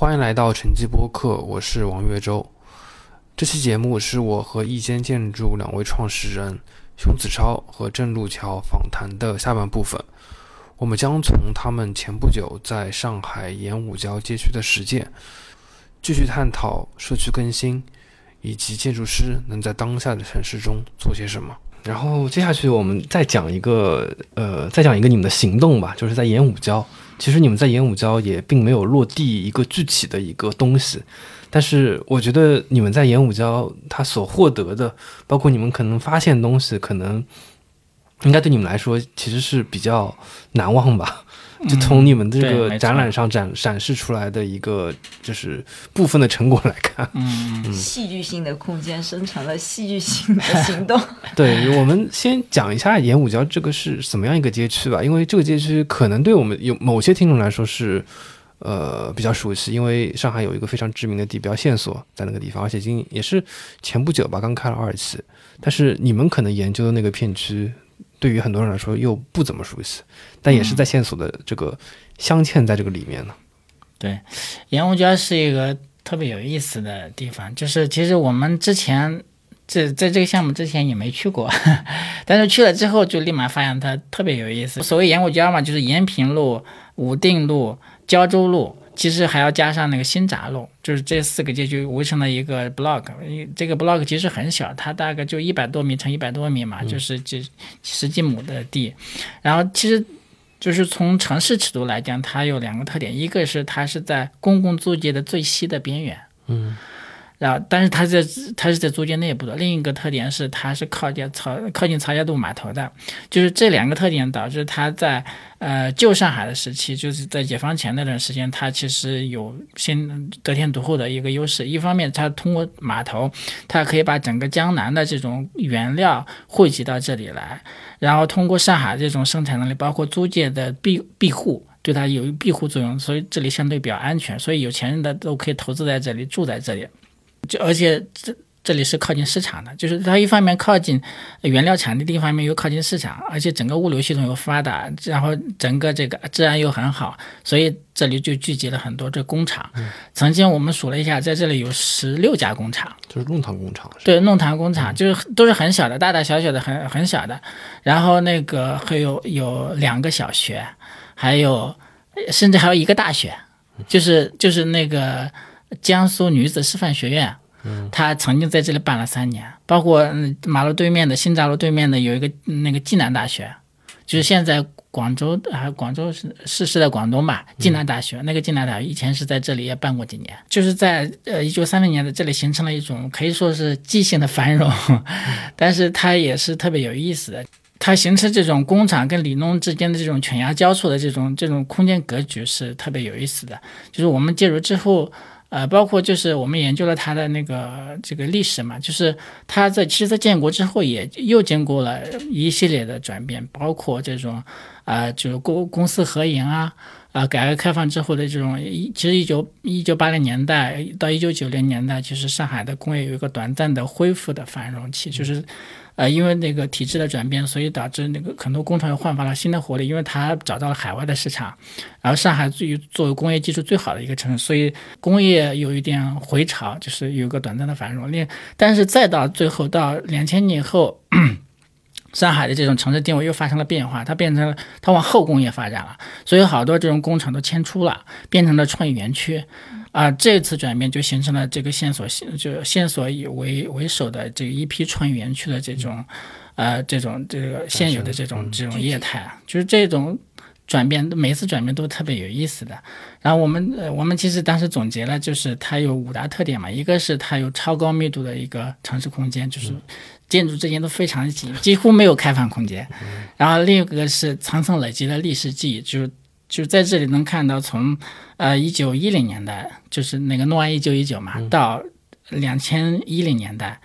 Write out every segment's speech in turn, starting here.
欢迎来到晨记播客，我是王月洲。这期节目是我和一间建筑两位创始人熊子超和郑路桥访谈的下半部分。我们将从他们前不久在上海演武交街区的实践，继续探讨社区更新以及建筑师能在当下的城市中做些什么。然后接下去我们再讲一个，呃，再讲一个你们的行动吧，就是在演武交。其实你们在演武礁也并没有落地一个具体的一个东西，但是我觉得你们在演武礁他所获得的，包括你们可能发现东西，可能应该对你们来说其实是比较难忘吧。就从你们这个展览上展展示出来的一个就是部分的成果来看，嗯，戏剧性的空间生成了戏剧性的行动。对，我们先讲一下演武礁这个是怎么样一个街区吧，因为这个街区可能对我们有某些听众来说是呃比较熟悉，因为上海有一个非常知名的地标线索在那个地方，而且今也是前不久吧刚开了二期，但是你们可能研究的那个片区。对于很多人来说又不怎么熟悉，但也是在线索的这个镶嵌在这个里面呢。对，盐湖郊是一个特别有意思的地方，就是其实我们之前这在这个项目之前也没去过，但是去了之后就立马发现它特别有意思。所谓盐湖郊嘛，就是延平路、武定路、胶州路。其实还要加上那个新闸路，就是这四个街区围成了一个 block。这个 block 其实很小，它大概就一百多米乘一百多米嘛，就是这十几亩的地。然后其实就是从城市尺度来讲，它有两个特点，一个是它是在公共租界的最西的边缘，嗯。然后，但是它在它是在租界内部的。另一个特点是，它是靠近曹靠近曹家渡码头的。就是这两个特点导致它在呃旧上海的时期，就是在解放前那段时间，它其实有先得天独厚的一个优势。一方面，它通过码头，它可以把整个江南的这种原料汇集到这里来，然后通过上海这种生产能力，包括租界的庇庇护，对它有庇护作用，所以这里相对比较安全。所以有钱人的都可以投资在这里，住在这里。就而且这这里是靠近市场的，就是它一方面靠近原料产地，另一方面又靠近市场，而且整个物流系统又发达，然后整个这个治安又很好，所以这里就聚集了很多这工厂。曾经我们数了一下，在这里有十六家工厂，就是弄堂工厂。对，弄堂工厂就是都是很小的，大大小小的，很很小的。然后那个还有有两个小学，还有甚至还有一个大学，就是就是那个。江苏女子师范学院，嗯，他曾经在这里办了三年，包括马路对面的新闸路对面的有一个那个暨南大学，就是现在广州还广州是是是在广东吧？暨南大学那个暨南大学以前是在这里也办过几年，就是在呃一九三零年的这里形成了一种可以说是畸形的繁荣，但是它也是特别有意思的，它形成这种工厂跟里弄之间的这种犬牙交错的这种这种空间格局是特别有意思的，就是我们介入之后。呃，包括就是我们研究了它的那个这个历史嘛，就是它在其实，在建国之后也又经过了一系列的转变，包括这种，啊，就是公公私合营啊，啊，改革开放之后的这种，其实一九一九八零年代到一九九零年代，其实上海的工业有一个短暂的恢复的繁荣期，就是。呃，因为那个体制的转变，所以导致那个很多工厂又焕发了新的活力，因为它找到了海外的市场。然后上海作为作为工业基础最好的一个城市，所以工业有一点回潮，就是有个短暂的繁荣。另，但是再到最后到两千年后，上海的这种城市定位又发生了变化，它变成了它往后工业发展了，所以好多这种工厂都迁出了，变成了创意园区。啊，这次转变就形成了这个线索线，就线索以为为首的这一批创意园区的这种，呃，这种这个现有的这种这种业态，就是这种转变，每次转变都特别有意思的。然后我们呃，我们其实当时总结了，就是它有五大特点嘛，一个是它有超高密度的一个城市空间，就是建筑之间都非常紧，几乎没有开放空间。然后另一个是层层累积的历史记忆，就是。就在这里能看到，从呃一九一零年代，就是那个诺安一九一九嘛，到两千一零年代，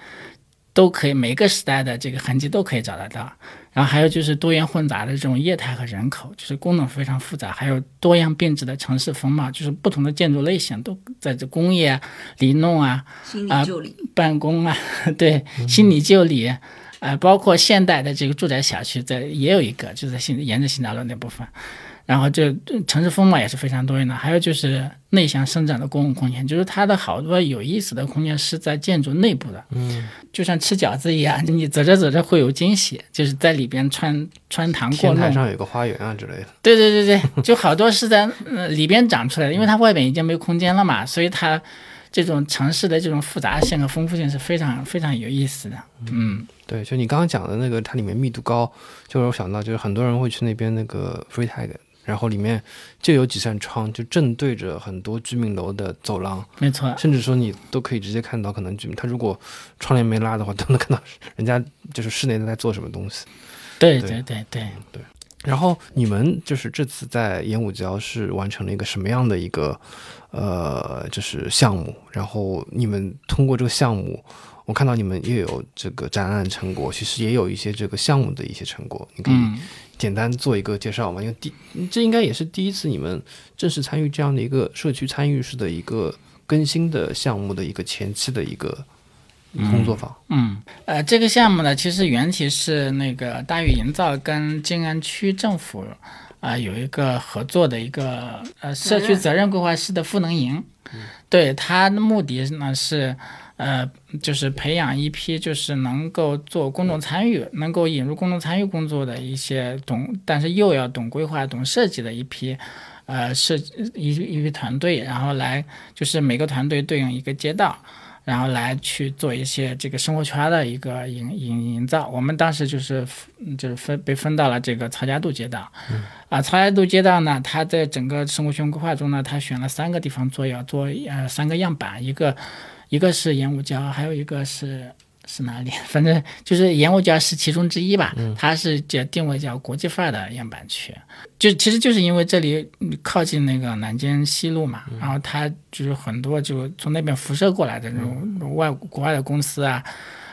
都可以每个时代的这个痕迹都可以找得到。然后还有就是多元混杂的这种业态和人口，就是功能非常复杂，还有多样变质的城市风貌，就是不同的建筑类型都在这工业、里弄啊啊办公啊，对新里旧里，呃，包括现代的这个住宅小区在也有一个，就在新沿着新大路那部分。然后这这城市风貌也是非常多元的，还有就是内向生长的公共空间，就是它的好多有意思的空间是在建筑内部的，嗯，就像吃饺子一样，你走着走着会有惊喜，就是在里边穿穿堂过天台，上有个花园啊之类的。对对对对，就好多是在呃里边长出来的，因为它外边已经没有空间了嘛，所以它这种城市的这种复杂性和丰富性是非常非常有意思的。嗯，对，就你刚刚讲的那个，它里面密度高，就是我想到，就是很多人会去那边那个 Freetag，然后里面就有几扇窗，就正对着很多居民楼的走廊，没错，甚至说你都可以直接看到，可能居民他如果窗帘没拉的话，都能看到人家就是室内在做什么东西。对对对对对。然后你们就是这次在演武礁是完成了一个什么样的一个呃，就是项目？然后你们通过这个项目，我看到你们又有这个展览成果，其实也有一些这个项目的一些成果，你可以嗯，简单做一个介绍吗？因为第这应该也是第一次你们正式参与这样的一个社区参与式的一个更新的项目的一个前期的一个工作坊。嗯，呃，这个项目呢，其实原题是那个大禹营造跟静安区政府啊、有一个合作的一个呃社区责任规划师的赋能营。对它的目的呢是，呃，就是培养一批就是能够做公众参与、能够引入公众参与工作的一些懂，但是又要懂规划、懂设计的一批。呃，设一一批团队，然后来就是每个团队对应一个街道，然后来去做一些这个生活圈的一个营营营造。我们当时就是就是分被分到了这个曹家渡街道，啊，曹家渡街道呢，它在整个生活圈规划中呢，它选了三个地方做要做呃三个样板，一个一个是盐武礁，还有一个是。是哪里？反正就是盐武礁是其中之一吧，它是叫定位叫国际范儿的样板区，就其实就是因为这里嗯靠近那个南京西路嘛，然后它就是很多就从那边辐射过来的那种外国外的公司啊，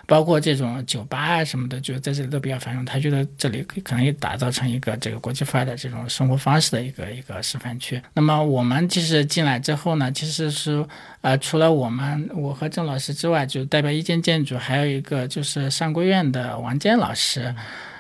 包括这种酒吧啊什么的，就在这里都比较繁荣。他觉得这里可可能也打造成一个这个国际范儿的这种生活方式的一个一个示范区。那么我们其实进来之后呢，其实是呃除了我们我和郑老师之外，就代表一建建筑，还有一个就是上规院的王坚老师。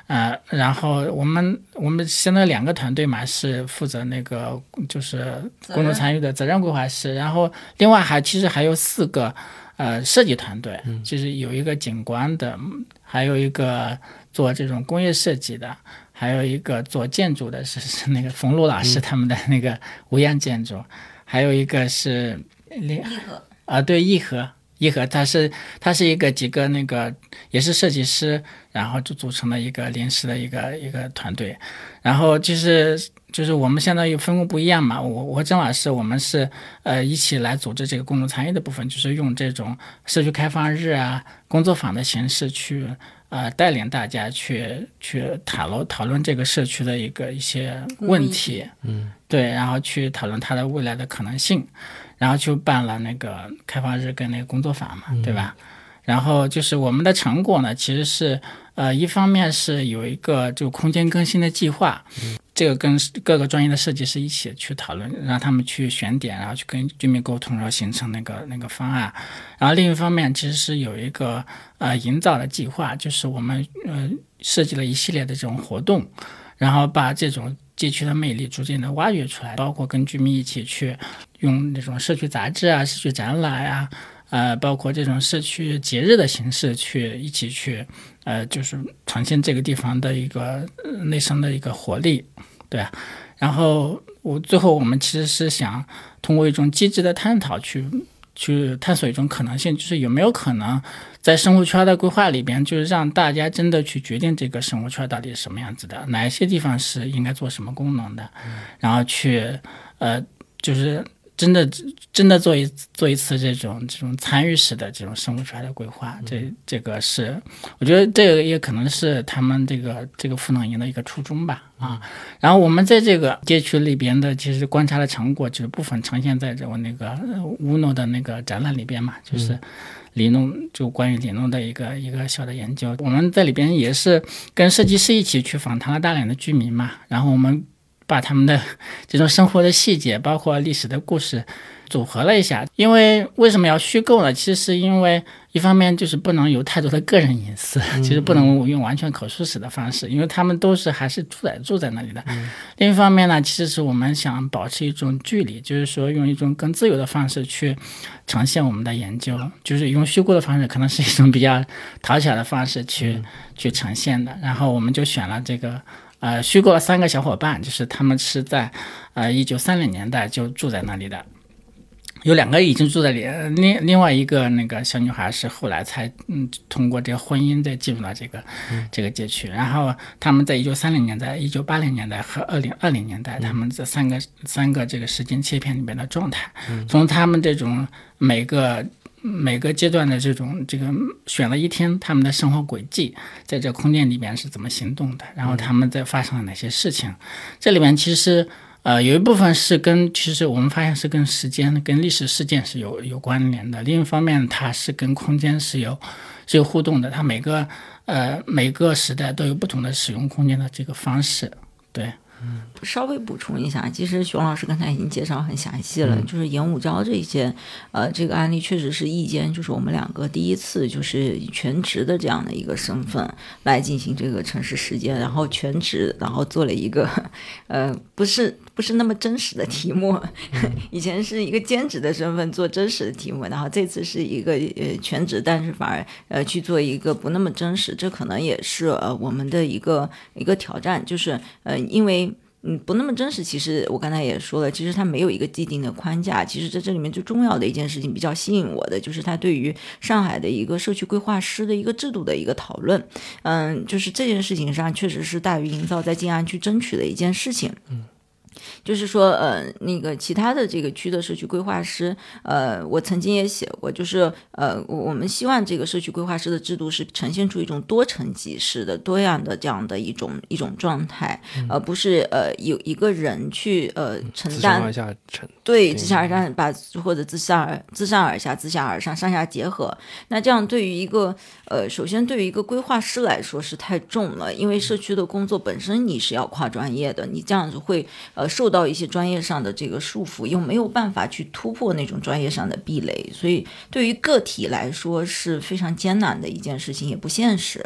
呃，然后我们我们现在两个团队嘛，是负责那个就是公众参与的责任规划师，然后另外还其实还有四个呃设计团队，就是有一个景观的，还有一个做这种工业设计的，还有一个做建筑的是 是那个冯路老师他们的那个无烟建筑，还有一个是另一个啊，对，义和，义和，它是它是一个几个那个也是设计师，然后就组成了一个临时的一个一个团队，然后就是就是我们相当于分工不一样嘛，我我和郑老师我们是呃一起来组织这个公众参与的部分，就是用这种社区开放日啊、工作坊的形式去呃带领大家去去讨论讨论这个社区的一个一些问题，嗯，对，然后去讨论它的未来的可能性。然后就办了那个开放日跟那个工作坊嘛，对吧？然后就是我们的成果呢，其实是呃，一方面是有一个就空间更新的计划，这个跟各个专业的设计师一起去讨论，让他们去选点，然后去跟居民沟通，然后形成那个那个方案。然后另一方面，其实是有一个呃营造的计划，就是我们呃设计了一系列的这种活动，然后把这种街区的魅力逐渐的挖掘出来，包括跟居民一起去用那种社区杂志啊、社区展览啊，呃，包括这种社区节日的形式去一起去，呃，就是呈现这个地方的一个呃内生的一个活力，对啊。然后我最后我们其实是想通过一种机制的探讨去去探索一种可能性，就是有没有可能在生活圈的规划里边，就是让大家真的去决定这个生活圈到底是什么样子的，哪一些地方是应该做什么功能的，然后去呃，就是真的真的做一做一次这种这种参与式的这种生活圈的规划，这这个是我觉得这个也可能是他们这个这个赋能营的一个初衷吧啊。然后我们在这个街区里边的其实观察的成果，就是部分呈现在这我那个呃乌诺的那个展览里边嘛，就是。里弄就关于里弄的一个一个小的研究，我们在里边也是跟设计师一起去访谈了大量的居民嘛，然后我们把他们的这种生活的细节，包括历史的故事。组合了一下，因为为什么要虚构呢？其实是因为一方面就是不能有太多的个人隐私，其实不能用完全口述史的方式，因为他们都是还是住在住在那里的。另一方面呢，其实是我们想保持一种距离，就是说用一种更自由的方式去呈现我们的研究，就是用虚构的方式，可能是一种比较讨巧的方式去去呈现的。然后我们就选了这个呃虚构了三个小伙伴，就是他们是在呃一九三零年代就住在那里的。有两个已经住在里，另另外一个那个小女孩是后来才嗯通过这个婚姻再进入到这个这个街区，然后他们在一九三零年代、一九八零年代和二零二零年代，他们这三个三个这个时间切片里面的状态，从他们这种每个每个阶段的这种这个选了一天他们的生活轨迹，在这空间里边是怎么行动的，然后他们在发生了哪些事情，这里面其实。呃，有一部分是跟其实我们发现是跟时间、跟历史事件是有有关联的。另一方面，它是跟空间是有是有互动的。它每个呃每个时代都有不同的使用空间的这个方式，对。稍微补充一下，其实熊老师刚才已经介绍很详细了，就是演武招这一些，呃，这个案例确实是意间，就是我们两个第一次就是以全职的这样的一个身份来进行这个城市实践，然后全职，然后做了一个，呃，不是不是那么真实的题目，以前是一个兼职的身份做真实的题目，然后这次是一个呃全职，但是反而呃去做一个不那么真实，这可能也是呃我们的一个一个挑战，就是呃因为。嗯，不那么真实。其实我刚才也说了，其实它没有一个既定的框架。其实在这里面最重要的一件事情，比较吸引我的，就是它对于上海的一个社区规划师的一个制度的一个讨论。嗯，就是这件事情上，确实是大于营造在静安区争取的一件事情。嗯。就是说，呃，那个其他的这个区的社区规划师，呃，我曾经也写过，就是呃，我们希望这个社区规划师的制度是呈现出一种多层级式的、多样的这样的一种一种状态，而不是呃有一个人去呃承担，对，自下而上把或者自下而自上而下、自下而上、上下结合。那这样对于一个呃，首先对于一个规划师来说是太重了，因为社区的工作本身你是要跨专业的，你这样子会呃。受到一些专业上的这个束缚，又没有办法去突破那种专业上的壁垒，所以对于个体来说是非常艰难的一件事情，也不现实。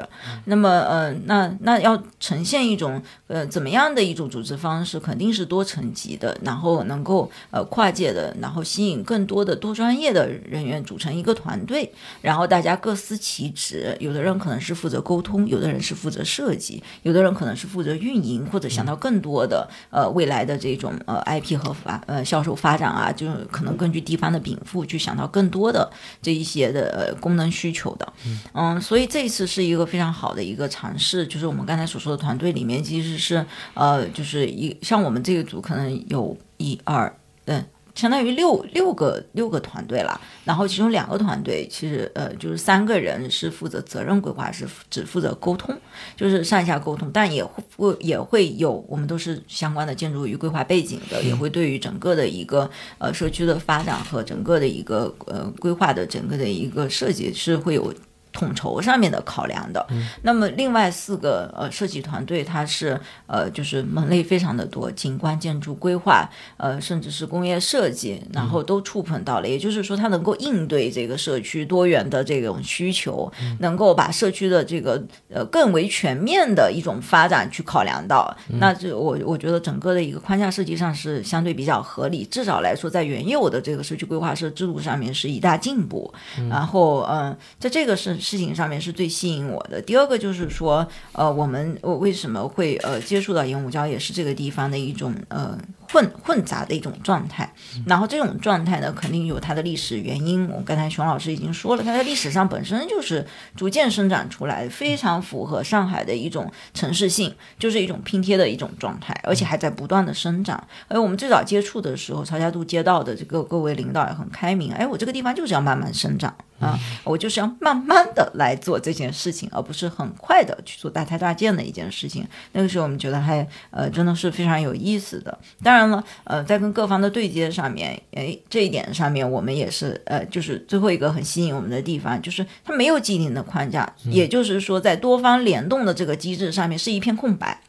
那么，呃，那那要呈现一种呃怎么样的一种组织方式，肯定是多层级的，然后能够呃跨界的，然后吸引更多的多专业的人员组成一个团队，然后大家各司其职，有的人可能是负责沟通，有的人是负责设计，有的人可能是负责运营，或者想到更多的呃未来的。这种呃 IP 和发呃销售发展啊，就是可能根据地方的禀赋去想到更多的这一些的呃功能需求的，嗯，所以这一次是一个非常好的一个尝试，就是我们刚才所说的团队里面其实是呃就是一像我们这个组可能有一二嗯。相当于六六个六个团队了，然后其中两个团队其实呃就是三个人是负责责任规划，是只负责沟通，就是上下沟通，但也会也会有我们都是相关的建筑与规划背景的，也会对于整个的一个呃社区的发展和整个的一个呃规划的整个的一个设计是会有。统筹上面的考量的，那么另外四个呃设计团队，它是呃就是门类非常的多，景观建筑规划，呃甚至是工业设计，然后都触碰到了。也就是说，它能够应对这个社区多元的这种需求，能够把社区的这个呃更为全面的一种发展去考量到。那这我我觉得整个的一个框架设计上是相对比较合理，至少来说在原有的这个社区规划设制度上面是一大进步。然后嗯，在这个是。事情上面是最吸引我的。第二个就是说，呃，我们我为什么会呃接触到鹦鹉礁，也是这个地方的一种呃。混混杂的一种状态，然后这种状态呢，肯定有它的历史原因。我刚才熊老师已经说了，它在历史上本身就是逐渐生长出来，非常符合上海的一种城市性，就是一种拼贴的一种状态，而且还在不断的生长。而我们最早接触的时候，曹家渡街道的这个各位领导也很开明，哎，我这个地方就是要慢慢生长啊，我就是要慢慢的来做这件事情，而不是很快的去做大拆大建的一件事情。那个时候我们觉得还呃真的是非常有意思的，当。当然了，呃，在跟各方的对接上面，哎，这一点上面，我们也是，呃，就是最后一个很吸引我们的地方，就是它没有既定的框架，也就是说，在多方联动的这个机制上面是一片空白，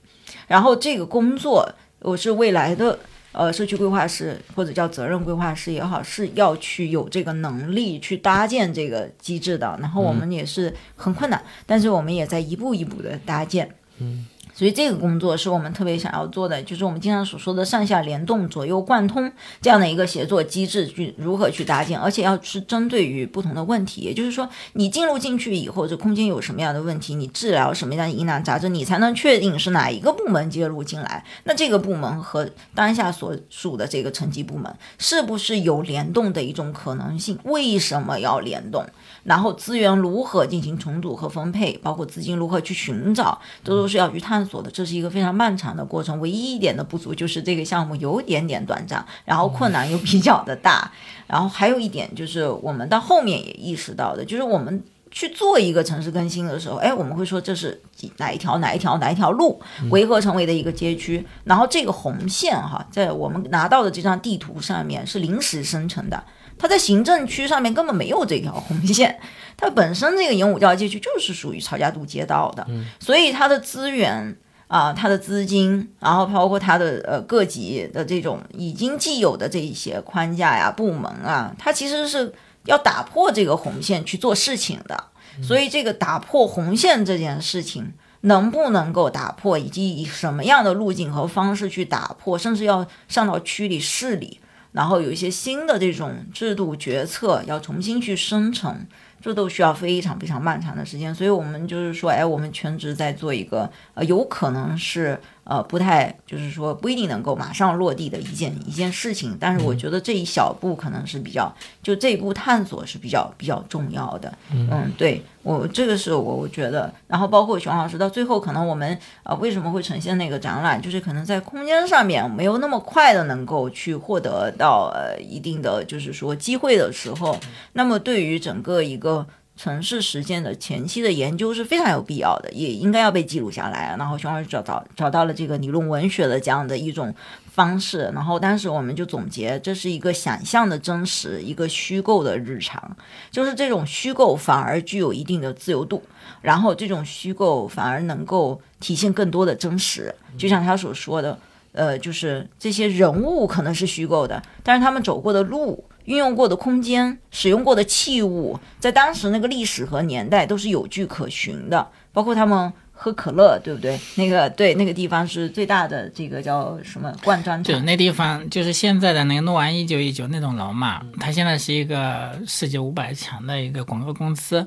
然后这个工作我是未来的呃社区规划师或者叫责任规划师也好，是要去有这个能力去搭建这个机制的。然后我们也是很困难，但是我们也在一步一步的搭建。嗯。所以这个工作是我们特别想要做的，就是我们经常所说的上下联动、左右贯通这样的一个协作机制，去如何去搭建，而且要是针对于不同的问题，也就是说，你进入进去以后，这空间有什么样的问题，你治疗什么样的疑难杂症，你才能确定是哪一个部门介入进来，那这个部门和当下所属的这个层级部门是不是有联动的一种可能性？为什么要联动？然后资源如何进行重组和分配，包括资金如何去寻找，这都是要去探索的。这是一个非常漫长的过程。唯一一点的不足就是这个项目有点点短暂，然后困难又比较的大。然后还有一点就是我们到后面也意识到的，就是我们去做一个城市更新的时候，哎，我们会说这是哪一条哪一条哪一条路围合成为的一个街区，然后这个红线哈，在我们拿到的这张地图上面是临时生成的。它在行政区上面根本没有这条红线，它本身这个演武教街区就是属于曹家渡街道的，所以它的资源啊，它的资金，然后包括它的呃各级的这种已经既有的这一些框架呀、部门啊，它其实是要打破这个红线去做事情的。所以这个打破红线这件事情能不能够打破，以及以什么样的路径和方式去打破，甚至要上到区里、市里。然后有一些新的这种制度决策要重新去生成，这都需要非常非常漫长的时间。所以我们就是说，哎，我们全职在做一个，呃，有可能是。呃，不太就是说不一定能够马上落地的一件一件事情，但是我觉得这一小步可能是比较，就这一步探索是比较比较重要的。嗯，对我这个是我我觉得，然后包括熊老师到最后可能我们呃为什么会呈现那个展览，就是可能在空间上面没有那么快的能够去获得到呃一定的就是说机会的时候，那么对于整个一个。城市实践的前期的研究是非常有必要的，也应该要被记录下来。然后熊老师找到找到了这个理论文学的这样的一种方式，然后当时我们就总结，这是一个想象的真实，一个虚构的日常。就是这种虚构反而具有一定的自由度，然后这种虚构反而能够体现更多的真实。就像他所说的，呃，就是这些人物可能是虚构的，但是他们走过的路。运用过的空间、使用过的器物，在当时那个历史和年代都是有据可循的。包括他们喝可乐，对不对？那个对，那个地方是最大的这个叫什么灌装厂？就那地方就是现在的那个诺安一九一九那栋楼嘛。它现在是一个世界五百强的一个广告公司，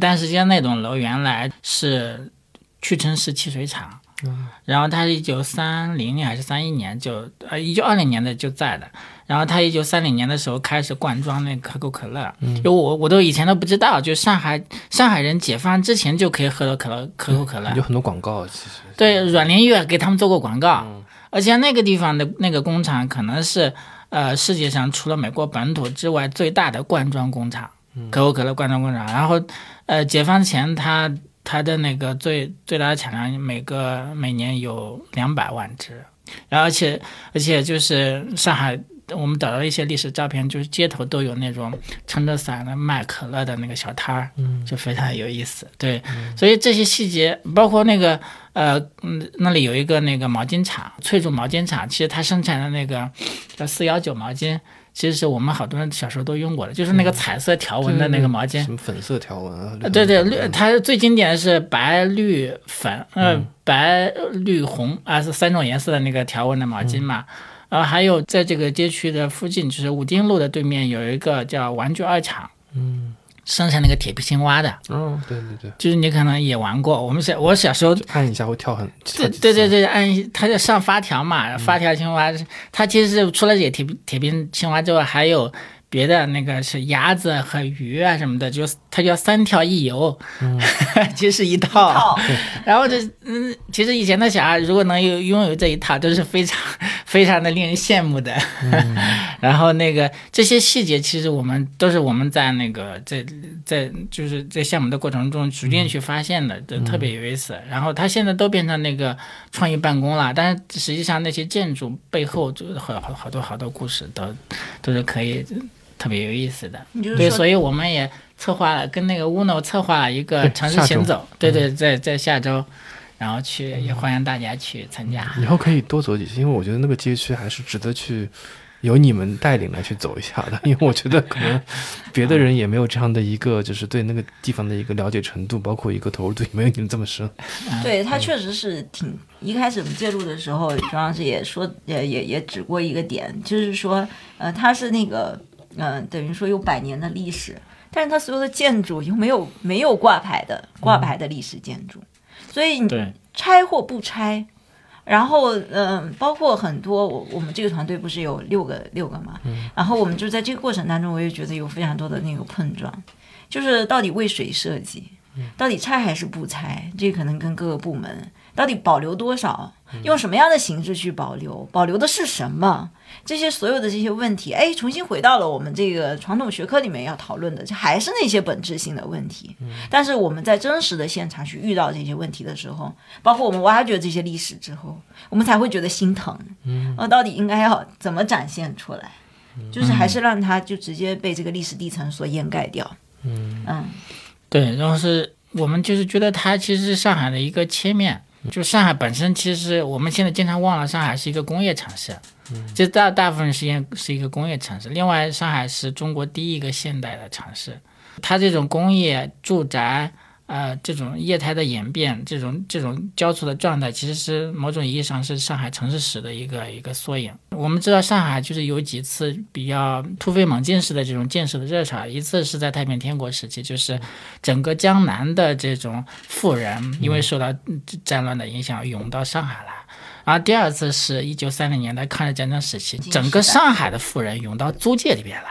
但实际上那栋楼原来是屈臣氏汽水厂。然后他是一九三零年还是三一年就呃一九二零年的就在的。然后他一九三零年的时候开始灌装那可口可乐，就我我都以前都不知道，就上海上海人解放之前就可以喝到可乐可口可乐，有很多广告其实。对，阮玲玉给他们做过广告，而且那个地方的那个工厂可能是呃世界上除了美国本土之外最大的灌装工厂，可口可乐灌装工厂。然后呃解放前它它的那个最最大的产量每个每年有两百万只，然后而且而且就是上海。我们找到一些历史照片，就是街头都有那种撑着伞的卖可乐的那个小摊儿，嗯，就非常有意思。对，所以这些细节，包括那个呃，嗯，那里有一个那个毛巾厂，翠竹毛巾厂，其实它生产的那个叫四幺九毛巾，其实是我们好多人小时候都用过的，就是那个彩色条纹的那个毛巾，什么粉色条纹啊？对对，绿，它最经典的是白绿粉，呃，白绿红啊，是三种颜色的那个条纹的毛巾嘛。然后还有在这个街区的附近，就是武丁路的对面有一个叫玩具二厂，嗯，生产那个铁皮青蛙的。哦，对对对，就是你可能也玩过。我们小我小时候按一下会跳很，对对对对，按它就上发条嘛，发条青蛙，它其实是除了这铁铁皮青蛙之外，还有。别的那个是鸭子和鱼啊什么的，就它叫三条一游，其实一套。然后这嗯，其实以前的小孩如果能有拥有这一套，都是非常非常的令人羡慕的。然后那个这些细节，其实我们都是我们在那个在在就是在项目的过程中逐渐去发现的，就特别有意思。然后它现在都变成那个创意办公了，但是实际上那些建筑背后就好好好多好多故事都都是可以。特别有意思的，对，所以我们也策划了跟那个乌诺策划了一个城市行走，对对，在在下周，然后去也欢迎大家去参加。以后可以多走几次，因为我觉得那个街区还是值得去。由你们带领来去走一下的，因为我觉得可能别的人也没有这样的一个，就是对那个地方的一个了解程度，包括一个投入度，没有你们这么深。对他确实是挺一开始我们介入的时候，张老师也说，也也也指过一个点，就是说，呃，它是那个，嗯，等于说有百年的历史，但是它所有的建筑又没有没有挂牌的挂牌的历史建筑，所以你拆或不拆。然后，嗯，包括很多，我我们这个团队不是有六个六个嘛，然后我们就在这个过程当中，我也觉得有非常多的那个碰撞，就是到底为谁设计，到底拆还是不拆，这可能跟各个部门。到底保留多少？用什么样的形式去保留？保留的是什么？这些所有的这些问题，哎，重新回到了我们这个传统学科里面要讨论的，就还是那些本质性的问题。但是我们在真实的现场去遇到这些问题的时候，包括我们挖掘这些历史之后，我们才会觉得心疼。嗯，呃，到底应该要怎么展现出来？就是还是让它就直接被这个历史地层所掩盖掉。嗯嗯，对，然后是我们就是觉得它其实是上海的一个切面。就上海本身，其实我们现在经常忘了，上海是一个工业城市，就大大部分时间是一个工业城市。另外，上海是中国第一个现代的城市，它这种工业住宅。呃，这种业态的演变，这种这种交错的状态，其实是某种意义上是上海城市史的一个一个缩影。我们知道，上海就是有几次比较突飞猛进式的这种建设的热潮，一次是在太平天国时期，就是整个江南的这种富人因为受到战乱的影响涌到上海来，然后第二次是一九三零年代抗日战争时期，整个上海的富人涌到租界里边来。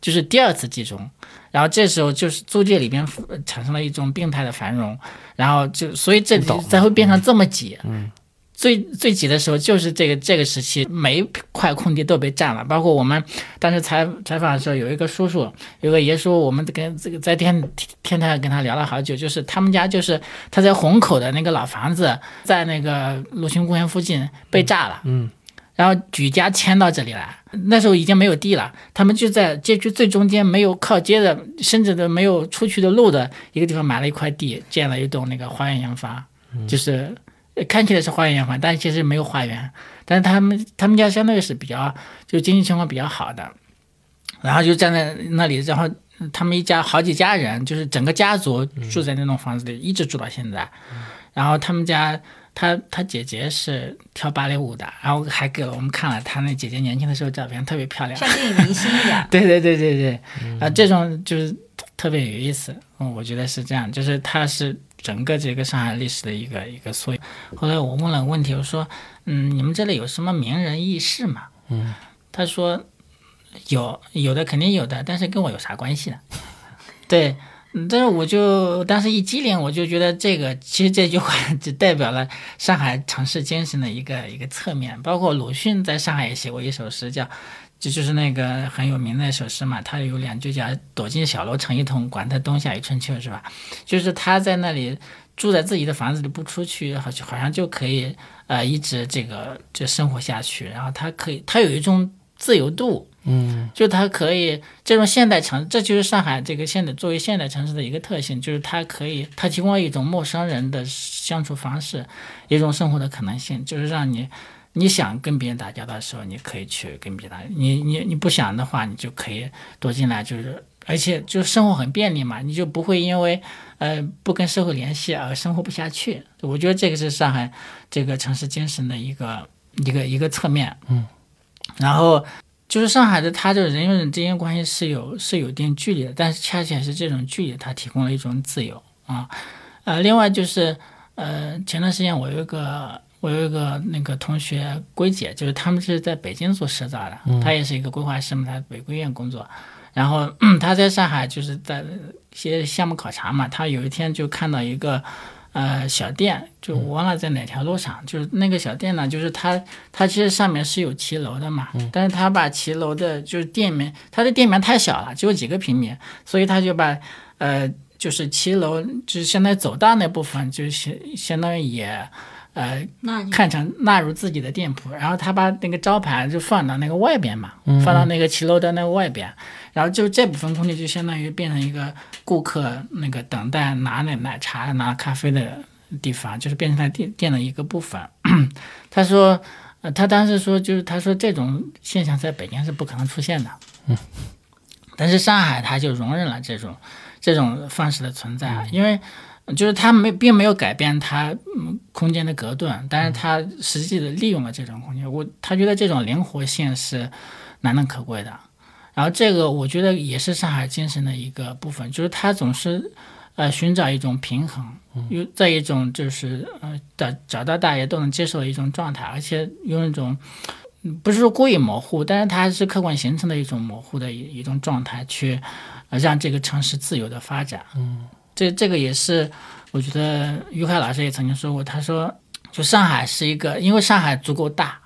就是第二次集中，然后这时候就是租界里边产生了一种病态的繁荣，然后就所以这里才会变成这么挤。嗯，最最挤的时候就是这个这个时期，每一块空地都被占了。包括我们当时采采访的时候，有一个叔叔，有个爷叔，我们跟这个在天天台跟他聊了好久，就是他们家就是他在虹口的那个老房子，在那个鲁迅公园附近被炸了。嗯。然后举家迁到这里来，那时候已经没有地了，他们就在街区最中间没有靠街的，甚至都没有出去的路的一个地方买了一块地，建了一栋那个花园洋房，就是看起来是花园洋房，但其实没有花园。但是他们他们家相对是比较就经济情况比较好的，然后就站在那里，然后他们一家好几家人，就是整个家族住在那栋房子里，一直住到现在。然后他们家。他他姐姐是跳芭蕾舞的，然后还给了我们看了他那姐姐年轻的时候照片，特别漂亮，像电影明星一样。对对对对对，啊，这种就是特别有意思。嗯，我觉得是这样，就是他是整个这个上海历史的一个一个缩影。后来我问了问题，我说，嗯，你们这里有什么名人轶事吗？嗯，他说有有的肯定有的，但是跟我有啥关系呢？对。嗯但是我就当时一激灵，我就觉得这个其实这句话就代表了上海城市精神的一个一个侧面。包括鲁迅在上海也写过一首诗，叫就就是那个很有名的一首诗嘛。他有两句叫“躲进小楼成一统，管他冬夏与春秋”，是吧？就是他在那里住在自己的房子里不出去，好像好像就可以呃一直这个就生活下去。然后他可以，他有一种自由度。嗯，就它可以这种现代城，这就是上海这个现代作为现代城市的一个特性，就是它可以它提供了一种陌生人的相处方式，一种生活的可能性，就是让你你想跟别人打交道的时候，你可以去跟别人打，你你你不想的话，你就可以躲进来，就是而且就生活很便利嘛，你就不会因为呃不跟社会联系而生活不下去。我觉得这个是上海这个城市精神的一个一个一个侧面。嗯，然后。就是上海的，它这人与人之间关系是有是有一定距离的，但是恰恰是这种距离，它提供了一种自由啊。呃，另外就是，呃，前段时间我有一个我有一个那个同学归姐，就是他们是在北京做社造的，她也是一个规划师嘛，在北规院工作，然后她在上海就是在一些项目考察嘛，她有一天就看到一个。呃，小店就我忘了在哪条路上，就是那个小店呢，就是它它其实上面是有骑楼的嘛，但是它把骑楼的就是店面，它的店面太小了，只有几个平米，所以他就把呃就是骑楼就是相当于走道那部分，就是相相当于也。呃，看成纳入自己的店铺，然后他把那个招牌就放到那个外边嘛，放到那个骑楼的那个外边，然后就这部分空间就相当于变成一个顾客那个等待拿那奶茶、拿咖啡的地方，就是变成他店店的一个部分。他说，呃，他当时说，就是他说这种现象在北京是不可能出现的。嗯，但是上海他就容忍了这种这种方式的存在，因为就是他没并没有改变他嗯空间的隔断，但是他实际的利用了这种空间。我他觉得这种灵活性是难能可贵的。然后这个我觉得也是上海精神的一个部分，就是他总是呃寻找一种平衡，又在一种就是呃找找到大家都能接受的一种状态，而且用一种嗯不是说故意模糊，但是它是客观形成的一种模糊的一一种状态，去呃让这个城市自由的发展。嗯，这这个也是我觉得于凯老师也曾经说过，他说就上海是一个，因为上海足够大。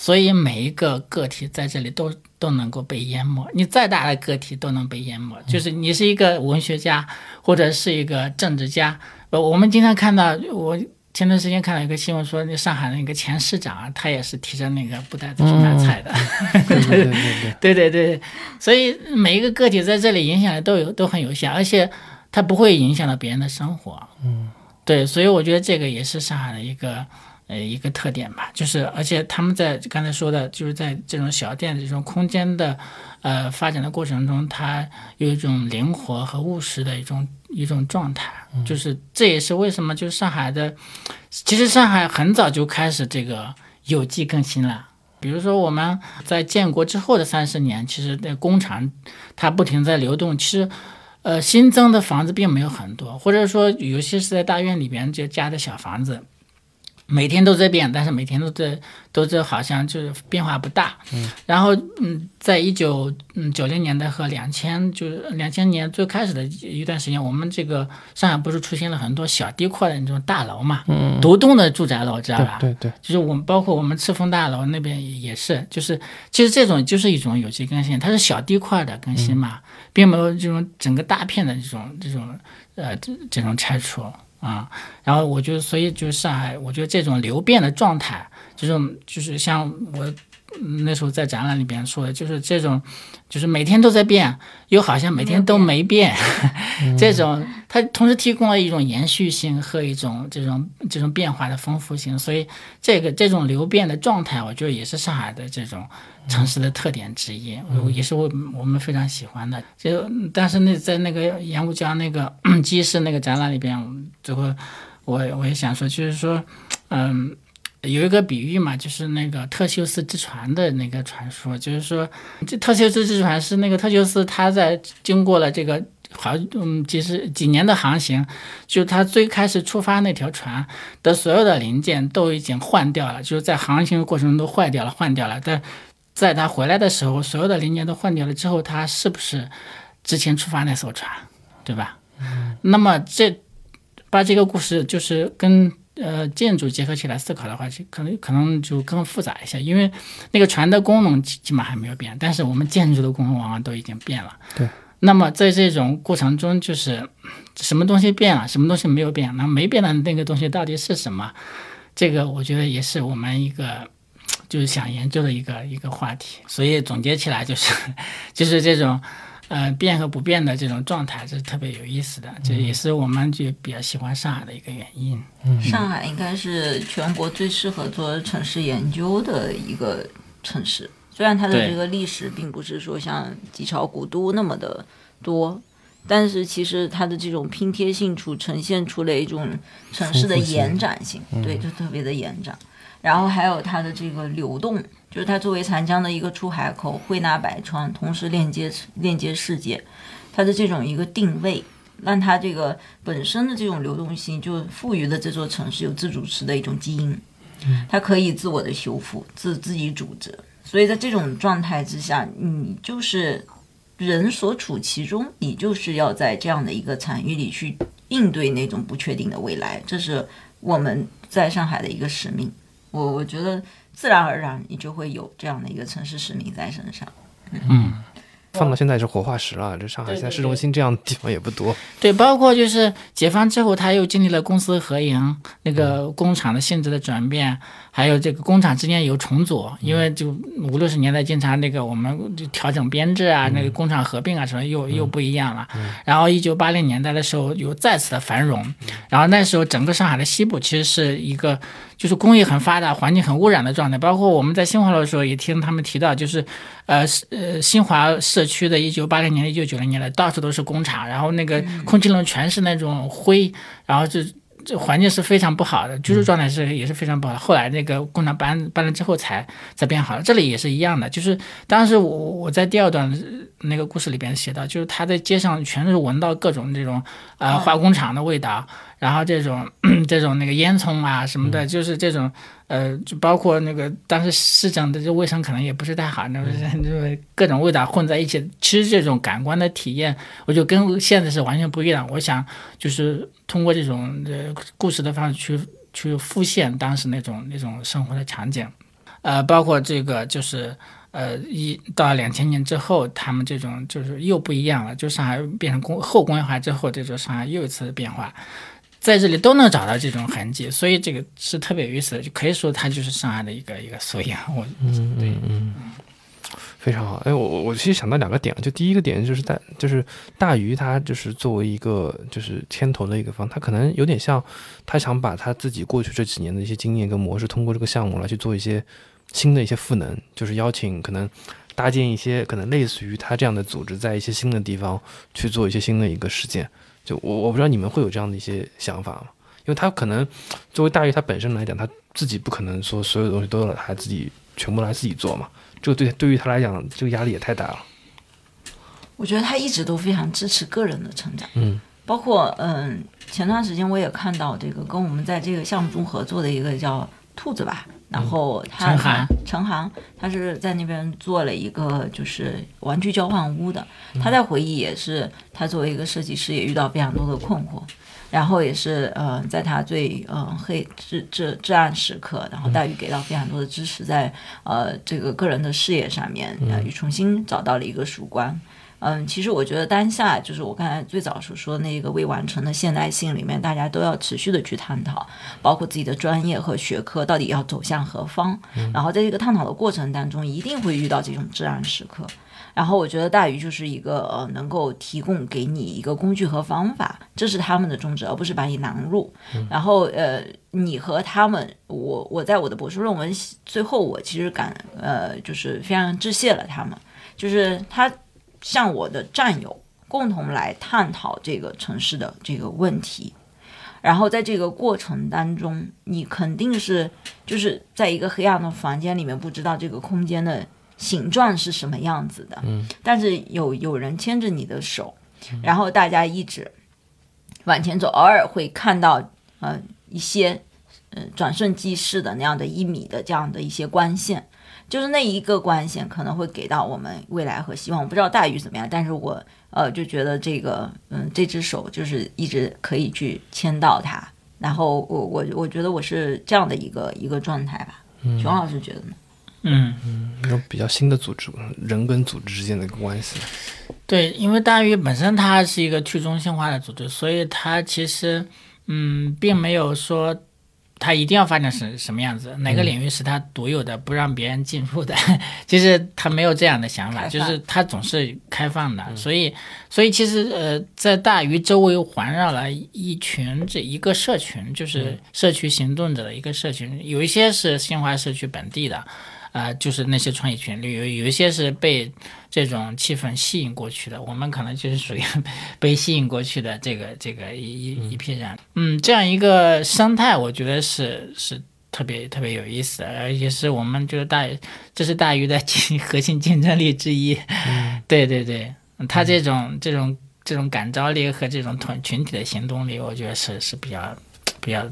所以每一个个体在这里都都能够被淹没，你再大的个体都能被淹没。就是你是一个文学家，或者是一个政治家。呃，我们经常看到，我前段时间看到一个新闻说，那上海那个前市长，他也是提着那个布袋子去买菜的。对对对对，对对 对，所以每一个个体在这里影响的都有都很有限，而且他不会影响到别人的生活。嗯，对，所以我觉得这个也是上海的一个。呃，一个特点吧，就是而且他们在刚才说的，就是在这种小店的这种空间的，呃，发展的过程中，它有一种灵活和务实的一种一种状态，就是这也是为什么，就是上海的，其实上海很早就开始这个有机更新了，比如说我们在建国之后的三十年，其实那工厂它不停在流动，其实呃新增的房子并没有很多，或者说有些是在大院里边就加的小房子。每天都在变，但是每天都在都在好像就是变化不大。嗯，然后嗯，在一九嗯九零年代和两千就是两千年最开始的一段时间，我们这个上海不是出现了很多小地块的那种大楼嘛？嗯，独栋的住宅楼，知道吧？对对，就是我们包括我们赤峰大楼那边也是，就是其实这种就是一种有机更新，它是小地块的更新嘛，并没有这种整个大片的这种这种呃这这种拆除。啊，然后我觉得，所以就是上海，我觉得这种流变的状态，这种就是像我那时候在展览里边说的，就是这种，就是每天都在变，又好像每天都没变，这种它同时提供了一种延续性和一种这种这种变化的丰富性，所以这个这种流变的状态，我觉得也是上海的这种。城市的特点之一，也是我我们非常喜欢的。就但是那在那个盐湖江那个 鸡市那个展览里边，最后我我也想说，就是说，嗯，有一个比喻嘛，就是那个特修斯之船的那个传说，就是说，这特修斯之船是那个特修斯他在经过了这个好嗯几十几年的航行，就他最开始出发那条船的所有的零件都已经换掉了，就是在航行的过程中都坏掉了，换掉了，但在他回来的时候，所有的零件都换掉了之后，他是不是之前出发那艘船，对吧？嗯。那么这把这个故事就是跟呃建筑结合起来思考的话，就可能可能就更复杂一些，因为那个船的功能基本还没有变，但是我们建筑的功能往往都已经变了。对。那么在这种过程中，就是什么东西变了，什么东西没有变？那没变的那个东西到底是什么？这个我觉得也是我们一个。就是想研究的一个一个话题，所以总结起来就是，就是这种，呃，变和不变的这种状态是特别有意思的，这也是我们就比较喜欢上海的一个原因。上海应该是全国最适合做城市研究的一个城市，虽然它的这个历史并不是说像几朝古都那么的多，但是其实它的这种拼贴性处呈现出了一种城市的延展性，对，就特别的延展。然后还有它的这个流动，就是它作为长江的一个出海口，汇纳百川，同时链接链接世界，它的这种一个定位，让它这个本身的这种流动性，就赋予了这座城市有自主持的一种基因，它可以自我的修复，自自己组织。所以在这种状态之下，你就是人所处其中，你就是要在这样的一个场域里去应对那种不确定的未来，这是我们在上海的一个使命。我我觉得自然而然你就会有这样的一个城市使命在身上。嗯，放到现在是活化石了。这上海现在市中心这样的地方也不多。对，包括就是解放之后，他又经历了公私合营，那个工厂的性质的转变，还有这个工厂之间有重组，因为就五六十年代经常那个我们就调整编制啊，那个工厂合并啊什么又又不一样了。然后一九八零年代的时候又再次的繁荣，然后那时候整个上海的西部其实是一个。就是工业很发达，环境很污染的状态。包括我们在新华路的时候，也听他们提到，就是，呃，呃，新华社区的一九八零年、一九九零年代，到处都是工厂，然后那个空气中全是那种灰，然后就。这环境是非常不好的，居住状态是也是非常不好。后来那个工厂搬搬了之后才才变好了。这里也是一样的，就是当时我我在第二段那个故事里边写到，就是他在街上全是闻到各种这种呃化工厂的味道，然后这种这种那个烟囱啊什么的，就是这种。呃，就包括那个当时市政的这卫生可能也不是太好，那不是 就是各种味道混在一起。其实这种感官的体验，我就跟现在是完全不一样。我想就是通过这种呃故事的方式去去复现当时那种那种生活的场景，呃，包括这个就是呃一到两千年之后，他们这种就是又不一样了，就上海变成工后工业化之后，这种上海又一次变化。在这里都能找到这种痕迹，所以这个是特别有意思的，就可以说它就是上海的一个一个缩影。我嗯嗯嗯，非常好。哎，我我我其实想到两个点，就第一个点就是大就是大鱼，他就是作为一个就是牵头的一个方，他可能有点像他想把他自己过去这几年的一些经验跟模式，通过这个项目来去做一些新的一些赋能，就是邀请可能搭建一些可能类似于他这样的组织，在一些新的地方去做一些新的一个实践。就我我不知道你们会有这样的一些想法吗？因为他可能作为大鱼他本身来讲，他自己不可能说所有东西都要他自己全部来自己做嘛。这个对对于他来讲，这个压力也太大了。我觉得他一直都非常支持个人的成长，嗯，包括嗯，前段时间我也看到这个跟我们在这个项目中合作的一个叫兔子吧。然后他陈航，陈航，他是在那边做了一个就是玩具交换屋的。他在回忆也是，他作为一个设计师也遇到非常多的困惑，然后也是呃，在他最呃黑至至至暗时刻，然后黛玉给到非常多的支持，在呃这个个人的事业上面，呃，又重新找到了一个曙光。嗯，其实我觉得当下就是我刚才最早所说的那个未完成的现代性里面，大家都要持续的去探讨，包括自己的专业和学科到底要走向何方。然后在这个探讨的过程当中，一定会遇到这种至暗时刻。然后我觉得大鱼就是一个呃，能够提供给你一个工具和方法，这是他们的宗旨，而不是把你囊入。然后呃，你和他们，我我在我的博士论文最后，我其实感呃，就是非常致谢了他们，就是他。向我的战友共同来探讨这个城市的这个问题，然后在这个过程当中，你肯定是就是在一个黑暗的房间里面，不知道这个空间的形状是什么样子的。嗯，但是有有人牵着你的手，然后大家一直往前走，偶尔会看到呃一些呃转瞬即逝的那样的一米的这样的一些光线。就是那一个关系可能会给到我们未来和希望，我不知道大鱼怎么样，但是我呃就觉得这个嗯这只手就是一直可以去牵到它，然后我我我觉得我是这样的一个一个状态吧。熊老师觉得呢？嗯嗯，有比较新的组织，人跟组织之间的一个关系。对，因为大鱼本身它是一个去中心化的组织，所以它其实嗯并没有说。他一定要发展成什么样子？哪个领域是他独有的，不让别人进入的？其实他没有这样的想法，就是他总是开放的。所以，所以其实呃，在大鱼周围环绕了一群这一个社群，就是社区行动者的一个社群，有一些是新华社区本地的。啊，就是那些创业群里有有一些是被这种气氛吸引过去的，我们可能就是属于 被吸引过去的这个这个一一一批人。嗯，这样一个生态，我觉得是是特别特别有意思，而且是我们就是大这是大鱼的 核心竞争力之一。对对对，他这种这种这种感召力和这种团群体的行动力，我觉得是是比较比较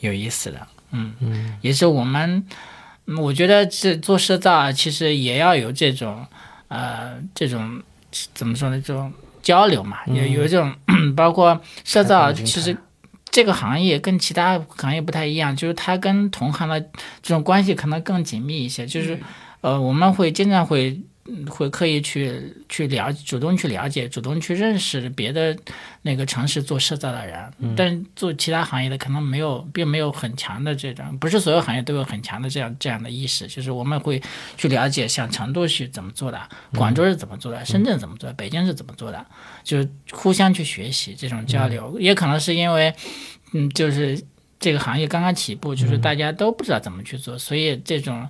有意思的。嗯嗯，也是我们。我觉得这做社造啊，其实也要有这种，呃，这种怎么说呢？这种交流嘛，有有这种，包括社造，其实这个行业跟其他行业不太一样，就是它跟同行的这种关系可能更紧密一些。就是，呃，我们会经常会会刻意去去了主动去了解，主动去认识别的那个城市做社造的人，但做其他行业的可能没有，并没有很强的这种，不是所有行业都有很强的这样这样的意识，就是我们会去了解，像成都是怎么做的，广州是怎么做的，深圳怎么做的，北京是怎么做的，就是互相去学习这种交流，也可能是因为，嗯，就是这个行业刚刚起步，就是大家都不知道怎么去做，所以这种。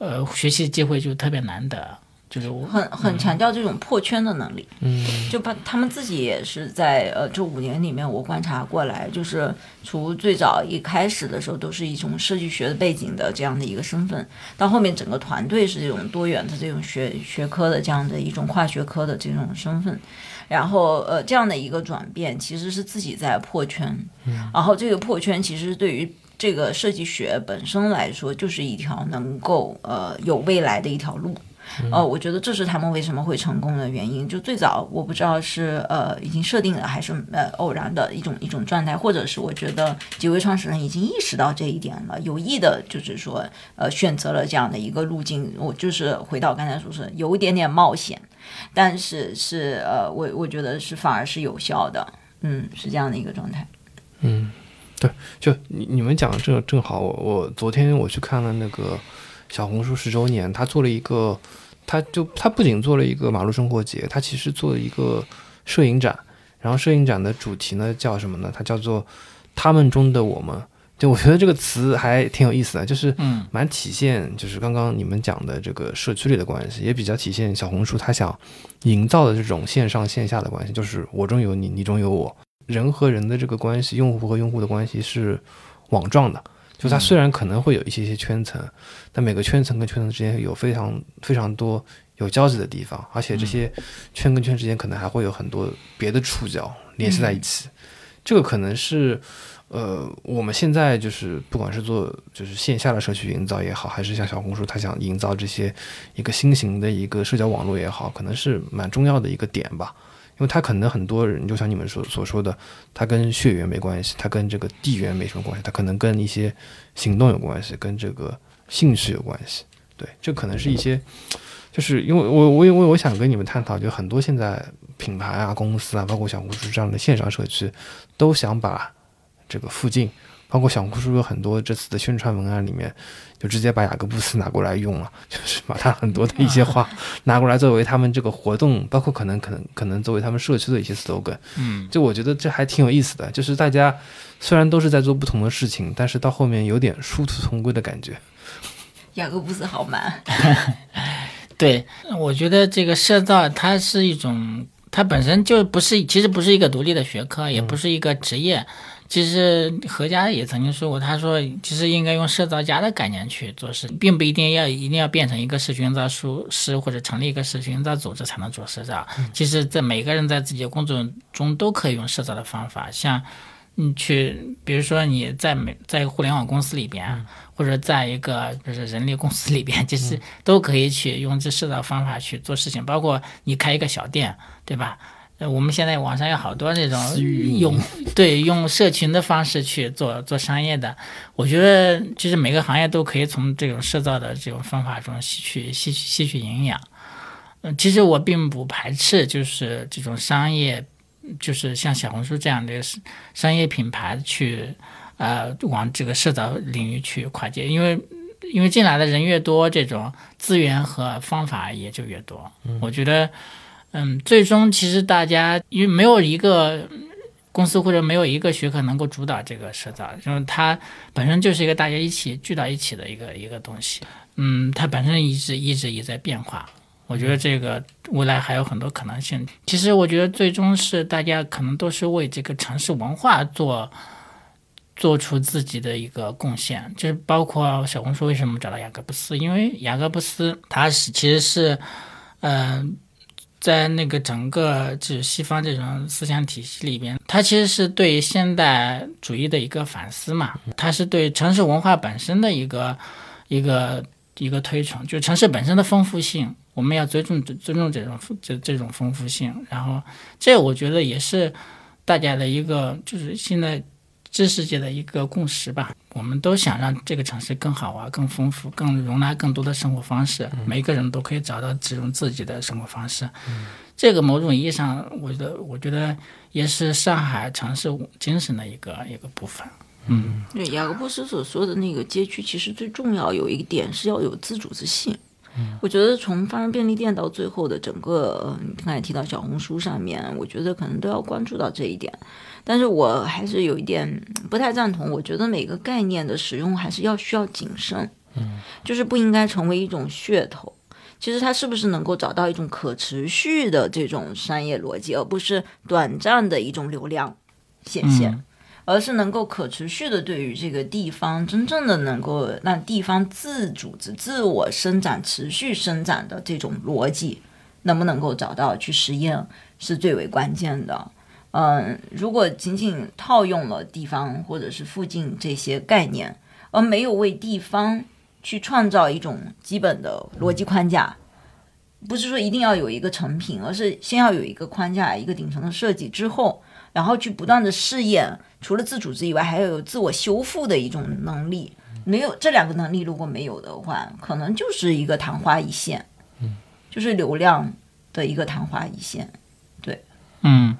呃，学习机会就特别难得，就是我很很强调这种破圈的能力。嗯，就把他们自己也是在呃这五年里面，我观察过来，就是从最早一开始的时候都是一种设计学的背景的这样的一个身份，到后面整个团队是这种多元的这种学学科的这样的一种跨学科的这种身份，然后呃这样的一个转变其实是自己在破圈，然后这个破圈其实对于。这个设计学本身来说，就是一条能够呃有未来的一条路，呃，我觉得这是他们为什么会成功的原因。就最早我不知道是呃已经设定了还是呃偶然的一种一种状态，或者是我觉得几位创始人已经意识到这一点了，有意的就是说呃选择了这样的一个路径。我就是回到刚才说是有一点点冒险，但是是呃我我觉得是反而是有效的，嗯，是这样的一个状态，嗯。对，就你你们讲的正正好，我我昨天我去看了那个小红书十周年，他做了一个，他就他不仅做了一个马路生活节，他其实做了一个摄影展，然后摄影展的主题呢叫什么呢？它叫做他们中的我们。就我觉得这个词还挺有意思的，就是嗯，蛮体现就是刚刚你们讲的这个社区里的关系，也比较体现小红书他想营造的这种线上线下的关系，就是我中有你，你中有我。人和人的这个关系，用户和用户的关系是网状的，就它虽然可能会有一些些圈层，但每个圈层跟圈层之间有非常非常多有交集的地方，而且这些圈跟圈之间可能还会有很多别的触角联系在一起。这个可能是，呃，我们现在就是不管是做就是线下的社区营造也好，还是像小红书它想营造这些一个新型的一个社交网络也好，可能是蛮重要的一个点吧。因为他可能很多人，就像你们所所说的，他跟血缘没关系，他跟这个地缘没什么关系，他可能跟一些行动有关系，跟这个兴趣有关系。对，这可能是一些，就是因为我我因为我想跟你们探讨，就很多现在品牌啊、公司啊，包括小红书这样的线上社区，都想把这个附近。包括小红书有很多这次的宣传文案里面，就直接把雅各布斯拿过来用了，就是把他很多的一些话拿过来作为他们这个活动，包括可能可能可能作为他们社区的一些 slogan。嗯，就我觉得这还挺有意思的，就是大家虽然都是在做不同的事情，但是到后面有点殊途同归的感觉。雅各布斯好慢。对，我觉得这个社造它是一种，它本身就不是，其实不是一个独立的学科，也不是一个职业。其实何家也曾经说过，他说其实应该用社造家的概念去做事，并不一定要一定要变成一个社区营造师或者成立一个社区营造组织才能做社造。其实，在每个人在自己的工作中都可以用社造的方法，像你去，比如说你在每在互联网公司里边，或者在一个就是人力公司里边，其实都可以去用这社造方法去做事情，包括你开一个小店，对吧？呃，我们现在网上有好多这种用对用社群的方式去做做商业的，我觉得其实每个行业都可以从这种社造的这种方法中吸取吸取吸取营养。嗯，其实我并不排斥就是这种商业，就是像小红书这样的商业品牌去呃往这个社造领域去跨界，因为因为进来的人越多，这种资源和方法也就越多。我觉得。嗯，最终其实大家因为没有一个公司或者没有一个学科能够主导这个社造，因为它本身就是一个大家一起聚到一起的一个一个东西。嗯，它本身一直一直也在变化。我觉得这个未来还有很多可能性。其实我觉得最终是大家可能都是为这个城市文化做做出自己的一个贡献。就是包括小红书为什么找到雅各布斯，因为雅各布斯他是其实是嗯。在那个整个就是西方这种思想体系里边，它其实是对现代主义的一个反思嘛，它是对城市文化本身的一个一个一个推崇，就城市本身的丰富性，我们要尊重尊重这种这这种丰富性。然后，这我觉得也是大家的一个就是现在知识界的一个共识吧。我们都想让这个城市更好啊、更丰富、更容纳更多的生活方式，每个人都可以找到这种自己的生活方式。这个某种意义上，我觉得，我觉得也是上海城市精神的一个一个部分。嗯，对，雅各布斯所说的那个街区，其实最重要有一点是要有自主之性。我觉得从发生便利店到最后的整个，你刚才提到小红书上面，我觉得可能都要关注到这一点。但是我还是有一点不太赞同，我觉得每个概念的使用还是要需要谨慎，嗯，就是不应该成为一种噱头。其实它是不是能够找到一种可持续的这种商业逻辑，而不是短暂的一种流量显现？而是能够可持续的，对于这个地方真正的能够让地方自主、自自我生长、持续生长的这种逻辑，能不能够找到去实验，是最为关键的。嗯，如果仅仅套用了地方或者是附近这些概念，而没有为地方去创造一种基本的逻辑框架，不是说一定要有一个成品，而是先要有一个框架、一个顶层的设计之后。然后去不断的试验，除了自主之以外，还要有自我修复的一种能力。没有这两个能力，如果没有的话，可能就是一个昙花一现，嗯，就是流量的一个昙花一现。对，嗯，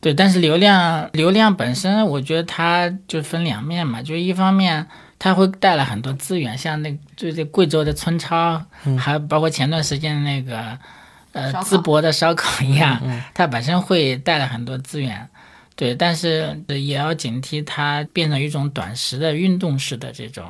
对。但是流量，流量本身，我觉得它就分两面嘛。就一方面，它会带来很多资源，像那就这贵州的村超，还包括前段时间那个。呃，淄博的烧烤一样，它本身会带来很多资源，对，但是也要警惕它变成一种短时的运动式的这种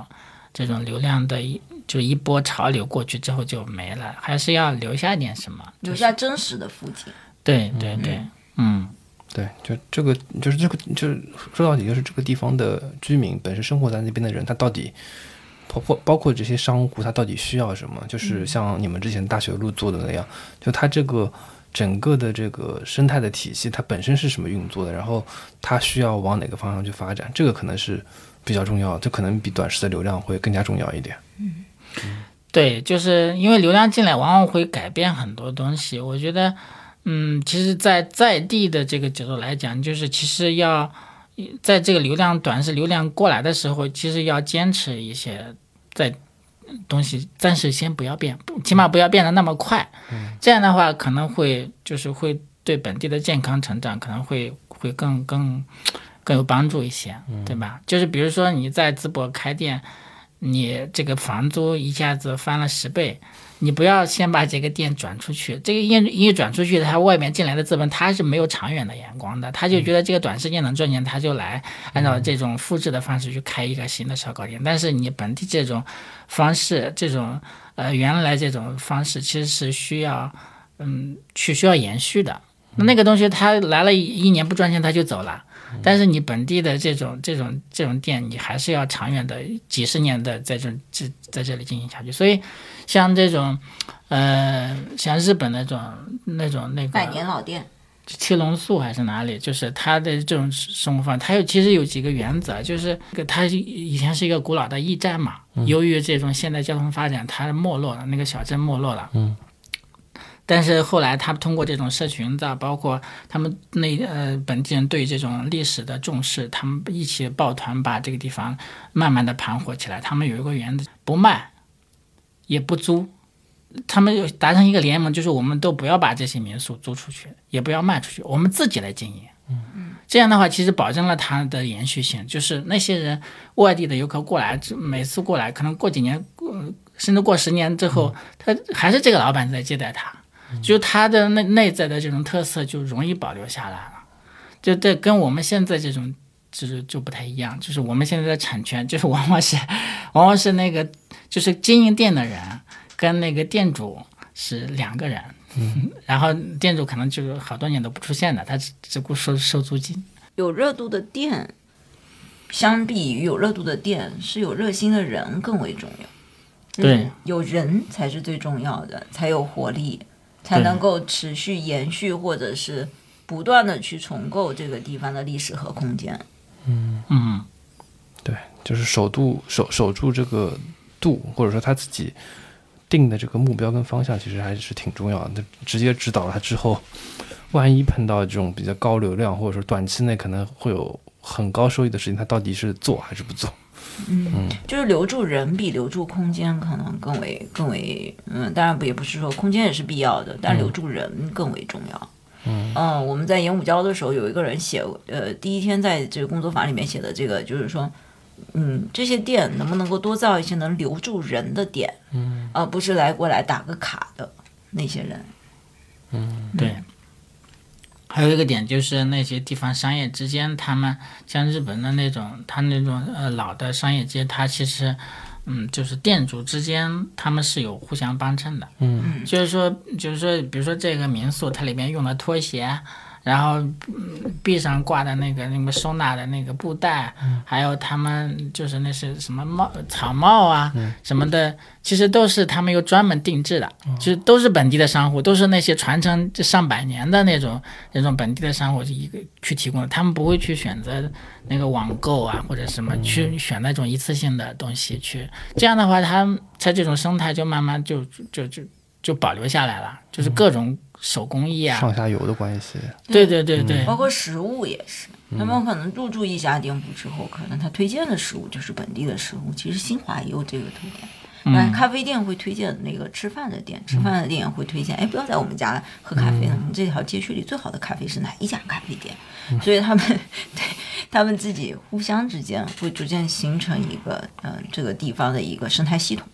这种流量的一就一波潮流过去之后就没了，还是要留下点什么，留下真实的风景。对对对，嗯，对，就这个就是这个就是说到底就是这个地方的居民本身生活在那边的人，他到底。包括包括这些商户，他到底需要什么？就是像你们之前大学路做的那样，就他这个整个的这个生态的体系，它本身是什么运作的？然后它需要往哪个方向去发展？这个可能是比较重要，这可能比短时的流量会更加重要一点。嗯，对，就是因为流量进来往往会改变很多东西。我觉得，嗯，其实，在在地的这个角度来讲，就是其实要。在这个流量短时流量过来的时候，其实要坚持一些，在东西暂时先不要变，起码不要变得那么快。这样的话可能会就是会对本地的健康成长可能会会更更更有帮助一些，对吧？就是比如说你在淄博开店，你这个房租一下子翻了十倍。你不要先把这个店转出去，这个一一转出去，他外面进来的资本他是没有长远的眼光的，他就觉得这个短时间能赚钱，他就来按照这种复制的方式去开一个新的烧烤店。但是你本地这种方式，这种呃原来这种方式其实是需要嗯去需要延续的。那个东西他来了一年不赚钱他就走了。但是你本地的这种这种这种店，你还是要长远的几十年的在这这在这里进行下去。所以，像这种，呃，像日本那种那种那个百年老店，七龙素还是哪里，就是它的这种生活方式，它有其实有几个原则，就是它以前是一个古老的驿站嘛，由于这种现代交通发展，它没落了，那个小镇没落了。嗯。但是后来，他们通过这种社群的，包括他们那呃本地人对这种历史的重视，他们一起抱团把这个地方慢慢的盘活起来。他们有一个原则，不卖，也不租，他们达成一个联盟，就是我们都不要把这些民宿租出去，也不要卖出去，我们自己来经营。嗯嗯，这样的话，其实保证了它的延续性。就是那些人外地的游客过来，每次过来，可能过几年，过甚至过十年之后，他还是这个老板在接待他。就它的内内在的这种特色就容易保留下来了，就这跟我们现在这种就是就不太一样，就是我们现在的产权就是往往是往往是那个就是经营店的人跟那个店主是两个人，然后店主可能就是好多年都不出现的，他只只顾收收租金。有热度的店，相比于有热度的店，是有热心的人更为重要。对，有人才是最重要的，才有活力。才能够持续延续，或者是不断的去重构这个地方的历史和空间。嗯嗯，对，就是守住守守住这个度，或者说他自己定的这个目标跟方向，其实还是挺重要的。直接指导了他之后，万一碰到这种比较高流量，或者说短期内可能会有很高收益的事情，他到底是做还是不做？嗯，就是留住人比留住空间可能更为更为，嗯，当然不也不是说空间也是必要的，但留住人更为重要。嗯，我们在演武交的时候，有一个人写，呃，第一天在这个工作坊里面写的这个，就是说，嗯，这些店能不能够多造一些能留住人的店，嗯，而不是来过来打个卡的那些人。嗯，对。还有一个点就是那些地方商业之间，他们像日本的那种，他那种呃老的商业街，它其实，嗯，就是店主之间他们是有互相帮衬的，嗯，就是说，就是说，比如说这个民宿它里面用的拖鞋。然后壁上挂的那个那个收纳的那个布袋，还有他们就是那是什么帽草帽啊什么的，其实都是他们有专门定制的，其实都是本地的商户，都是那些传承上百年的那种那种本地的商户一个去提供的，他们不会去选择那个网购啊或者什么去选那种一次性的东西去，这样的话，他在这种生态就慢慢就就就就保留下来了，就是各种。手工艺啊，上下游的关系，对对对对，包括食物也是。他们可能入驻一家店铺之后，可能他推荐的食物就是本地的食物。其实新华也有这个特点，嗯，咖啡店会推荐那个吃饭的店，吃饭的店会推荐，哎，不要在我们家喝咖啡了，我们这条街区里最好的咖啡是哪一家咖啡店？所以他们对 他们自己互相之间会逐渐形成一个，嗯，这个地方的一个生态系统。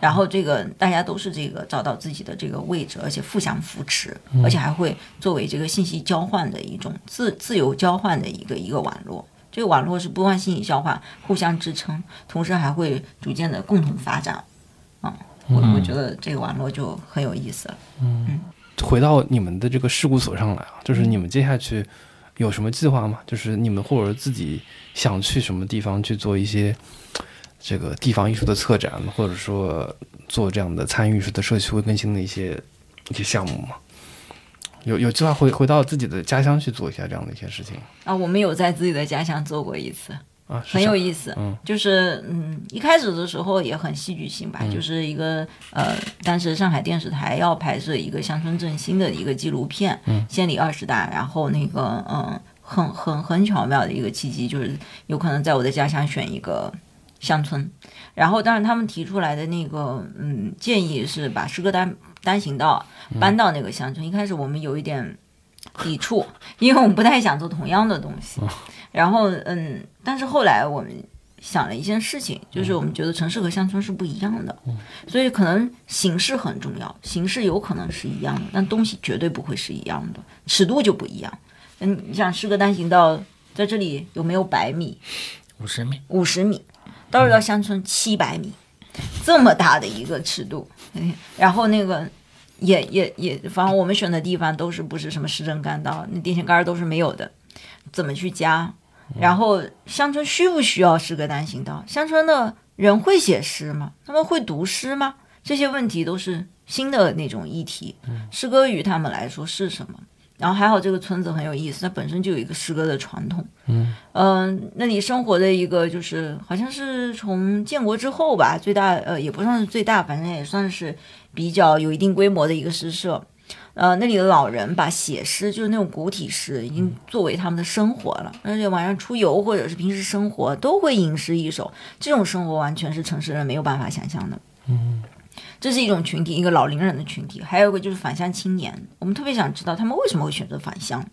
然后这个大家都是这个找到自己的这个位置，而且互相扶持，而且还会作为这个信息交换的一种自自由交换的一个一个网络。这个网络是不断信息交换，互相支撑，同时还会逐渐的共同发展。嗯，我我觉得这个网络就很有意思了。嗯，回到你们的这个事故所上来啊，就是你们接下去有什么计划吗？就是你们或者自己想去什么地方去做一些？这个地方艺术的策展，或者说做这样的参与式的社区会更新的一些一些项目吗？有有计划回回到自己的家乡去做一下这样的一些事情啊？我们有在自己的家乡做过一次啊，很有意思。嗯，就是嗯，一开始的时候也很戏剧性吧，就是一个呃，当时上海电视台要拍摄一个乡村振兴的一个纪录片，嗯，县里二十大，然后那个嗯，很很很巧妙的一个契机，就是有可能在我的家乡选一个。乡村，然后当然他们提出来的那个嗯建议是把诗歌单单行道搬到那个乡村。一开始我们有一点抵触，因为我们不太想做同样的东西。然后嗯，但是后来我们想了一件事情，就是我们觉得城市和乡村是不一样的，所以可能形式很重要，形式有可能是一样的，但东西绝对不会是一样的，尺度就不一样。嗯，你想诗歌单行道在这里有没有百米？五十米？五十米。到时到乡村七百米，这么大的一个尺度，然后那个也也也，反正我们选的地方都是不是什么市政干道，那电线杆都是没有的，怎么去加？然后乡村需不需要诗歌单行道？乡村的人会写诗吗？他们会读诗吗？这些问题都是新的那种议题。诗歌于他们来说是什么？然后还好，这个村子很有意思，它本身就有一个诗歌的传统。嗯嗯，那里生活的一个就是好像是从建国之后吧，最大呃也不算是最大，反正也算是比较有一定规模的一个诗社。呃，那里的老人把写诗，就是那种古体诗，已经作为他们的生活了。而且晚上出游或者是平时生活都会吟诗一首，这种生活完全是城市人没有办法想象的。嗯。这是一种群体，一个老龄人的群体，还有一个就是返乡青年。我们特别想知道他们为什么会选择返乡。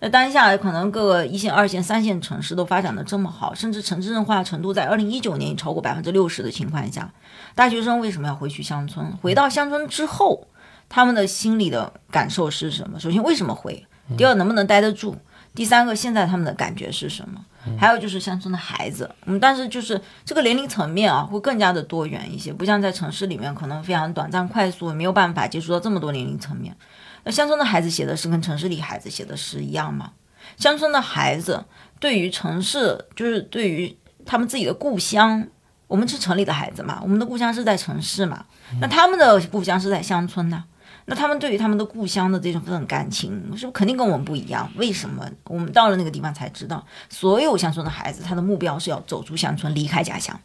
那当下可能各个一线、二线、三线城市都发展的这么好，甚至城镇化程度在二零一九年已超过百分之六十的情况下，大学生为什么要回去乡村？回到乡村之后，他们的心里的感受是什么？首先，为什么回？第二，能不能待得住？第三个，现在他们的感觉是什么？还有就是乡村的孩子，嗯，但是就是这个年龄层面啊，会更加的多元一些，不像在城市里面可能非常短暂、快速，没有办法接触到这么多年龄层面。那乡村的孩子写的诗跟城市里孩子写的诗一样吗？乡村的孩子对于城市，就是对于他们自己的故乡，我们是城里的孩子嘛，我们的故乡是在城市嘛，那他们的故乡是在乡村呢？那他们对于他们的故乡的这种份感情，是不是肯定跟我们不一样？为什么我们到了那个地方才知道，所有乡村的孩子，他的目标是要走出乡村，离开家乡。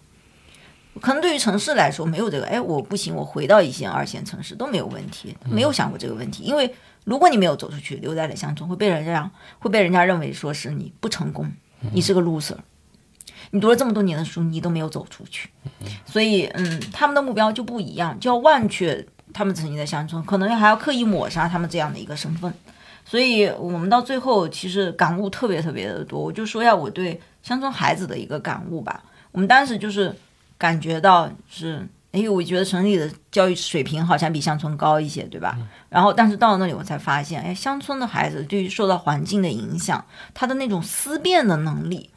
可能对于城市来说，没有这个，哎，我不行，我回到一线、二线城市都没有问题，没有想过这个问题。因为如果你没有走出去，留在了乡村，会被人家会被人家认为说是你不成功，你是个 loser。你读了这么多年的书，你都没有走出去，所以嗯，他们的目标就不一样，就要忘却他们曾经在乡村，可能还要刻意抹杀他们这样的一个身份。所以我们到最后其实感悟特别特别的多。我就说一下我对乡村孩子的一个感悟吧。我们当时就是感觉到是，哎，我觉得城里的教育水平好像比乡村高一些，对吧？然后但是到了那里，我才发现，哎，乡村的孩子对于受到环境的影响，他的那种思辨的能力。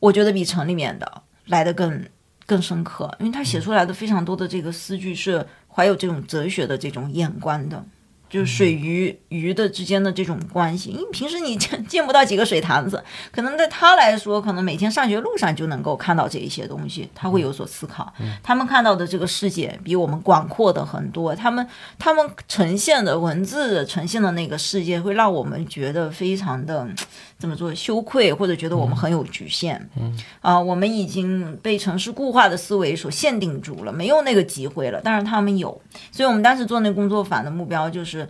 我觉得比城里面的来的更更深刻，因为他写出来的非常多的这个诗句是怀有这种哲学的这种眼光的。就是水鱼鱼的之间的这种关系，因为平时你见 见不到几个水塘子，可能对他来说，可能每天上学路上就能够看到这一些东西，他会有所思考。他们看到的这个世界比我们广阔的很多，他们他们呈现的文字呈现的那个世界，会让我们觉得非常的怎么做羞愧，或者觉得我们很有局限。嗯啊，我们已经被城市固化的思维所限定住了，没有那个机会了。但是他们有，所以我们当时做那工作坊的目标就是。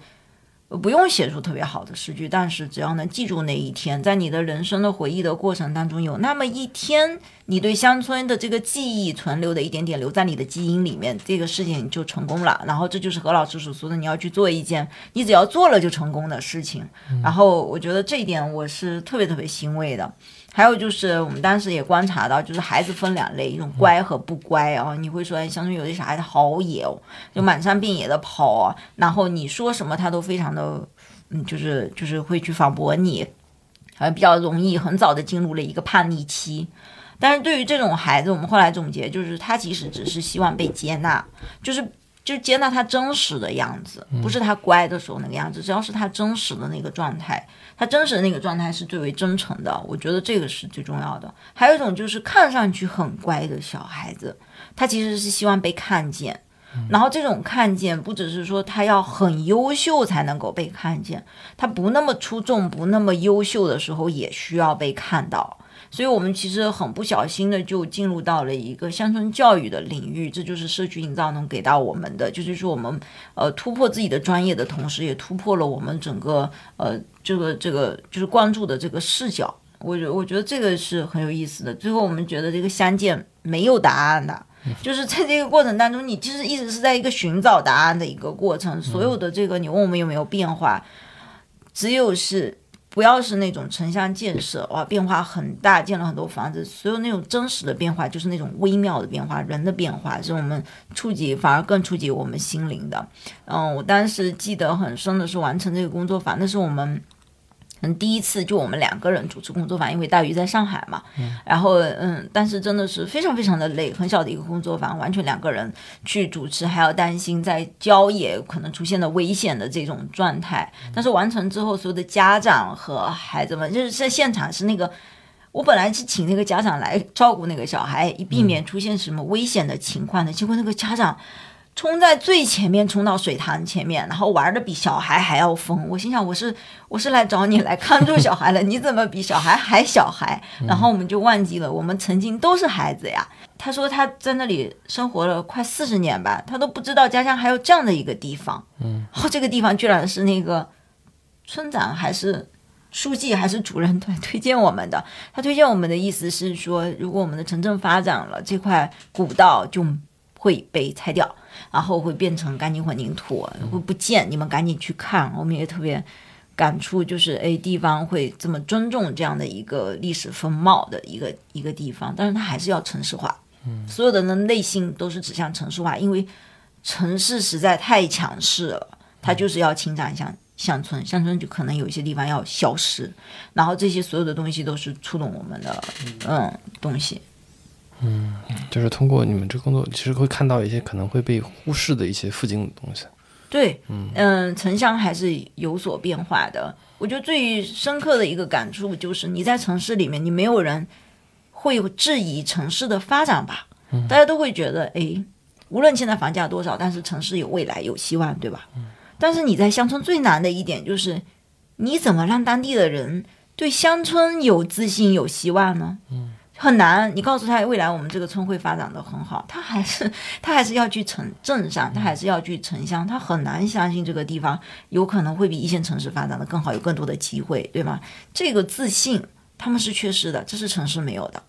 不用写出特别好的诗句，但是只要能记住那一天，在你的人生的回忆的过程当中，有那么一天，你对乡村的这个记忆存留的一点点留在你的基因里面，这个事情就成功了。然后这就是何老师所说的，你要去做一件你只要做了就成功的事情。然后我觉得这一点我是特别特别欣慰的。还有就是，我们当时也观察到，就是孩子分两类，一种乖和不乖啊。你会说，乡村有些小孩子好野哦，就满山遍野的跑啊，然后你说什么他都非常的，嗯，就是就是会去反驳你，还比较容易很早的进入了一个叛逆期。但是对于这种孩子，我们后来总结，就是他其实只是希望被接纳，就是。就接纳他真实的样子，不是他乖的时候那个样子，只要是他真实的那个状态，他真实的那个状态是最为真诚的。我觉得这个是最重要的。还有一种就是看上去很乖的小孩子，他其实是希望被看见，然后这种看见不只是说他要很优秀才能够被看见，他不那么出众、不那么优秀的时候也需要被看到。所以，我们其实很不小心的就进入到了一个乡村教育的领域，这就是社区营造能给到我们的，就是说我们呃突破自己的专业的同时，也突破了我们整个呃这个这个就是关注的这个视角。我觉我觉得这个是很有意思的。最后，我们觉得这个相见没有答案的，就是在这个过程当中，你其实一直是在一个寻找答案的一个过程。所有的这个，你问我们有没有变化，只有是。不要是那种城乡建设哇，变化很大，建了很多房子，所有那种真实的变化就是那种微妙的变化，人的变化是我们触及，反而更触及我们心灵的。嗯，我当时记得很深的是完成这个工作坊，那是我们。嗯，第一次就我们两个人主持工作坊，因为大鱼在上海嘛，然后嗯，但是真的是非常非常的累，很小的一个工作坊，完全两个人去主持，还要担心在郊野可能出现的危险的这种状态。但是完成之后，所有的家长和孩子们就是在现场是那个，我本来是请那个家长来照顾那个小孩，以避免出现什么危险的情况的，结果那个家长。冲在最前面，冲到水塘前面，然后玩的比小孩还要疯。我心想，我是我是来找你来看住小孩的，你怎么比小孩还小孩？然后我们就忘记了，我们曾经都是孩子呀。他说他在那里生活了快四十年吧，他都不知道家乡还有这样的一个地方。嗯，然后这个地方居然是那个村长还是书记还是主任推推荐我们的。他推荐我们的意思是说，如果我们的城镇发展了，这块古道就会被拆掉。然后会变成钢筋混凝土，会不见。你们赶紧去看，我们也特别感触，就是哎，地方会这么尊重这样的一个历史风貌的一个一个地方，但是它还是要城市化。嗯，所有的人内心都是指向城市化，因为城市实在太强势了，它就是要侵占乡乡村，乡村就可能有一些地方要消失。然后这些所有的东西都是触动我们的嗯东西。嗯，就是通过你们这工作，其实会看到一些可能会被忽视的一些附近的东西。对，嗯嗯，城乡还是有所变化的。我觉得最深刻的一个感触就是，你在城市里面，你没有人会质疑城市的发展吧？大家都会觉得，哎，无论现在房价多少，但是城市有未来，有希望，对吧？但是你在乡村最难的一点就是，你怎么让当地的人对乡村有自信、有希望呢？嗯。很难，你告诉他未来我们这个村会发展的很好，他还是 他还是要去城镇上，他还是要去城乡，他很难相信这个地方有可能会比一线城市发展的更好，有更多的机会，对吗？这个自信他们是缺失的，这是城市没有的。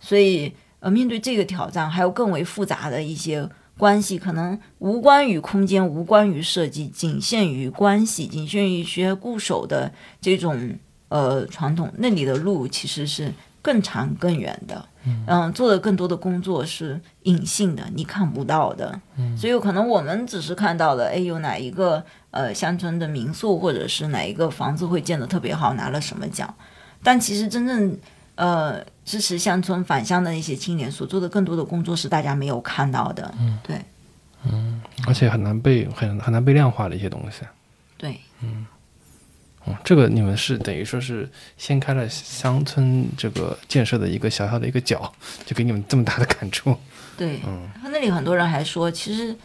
所以，呃，面对这个挑战，还有更为复杂的一些关系，可能无关于空间，无关于设计，仅限于关系，仅限于学固守的这种呃传统，那里的路其实是更长更远的。嗯，做的更多的工作是隐性的，你看不到的。嗯，所以有可能我们只是看到了，哎，有哪一个呃乡村的民宿，或者是哪一个房子会建得特别好，拿了什么奖，但其实真正呃支持乡村返乡的那些青年所做的更多的工作是大家没有看到的。嗯，对，嗯，而且很难被很很难被量化的一些东西。对，嗯。哦，这个你们是等于说是掀开了乡村这个建设的一个小小的一个角，就给你们这么大的感触。对，嗯，他那里很多人还说，其实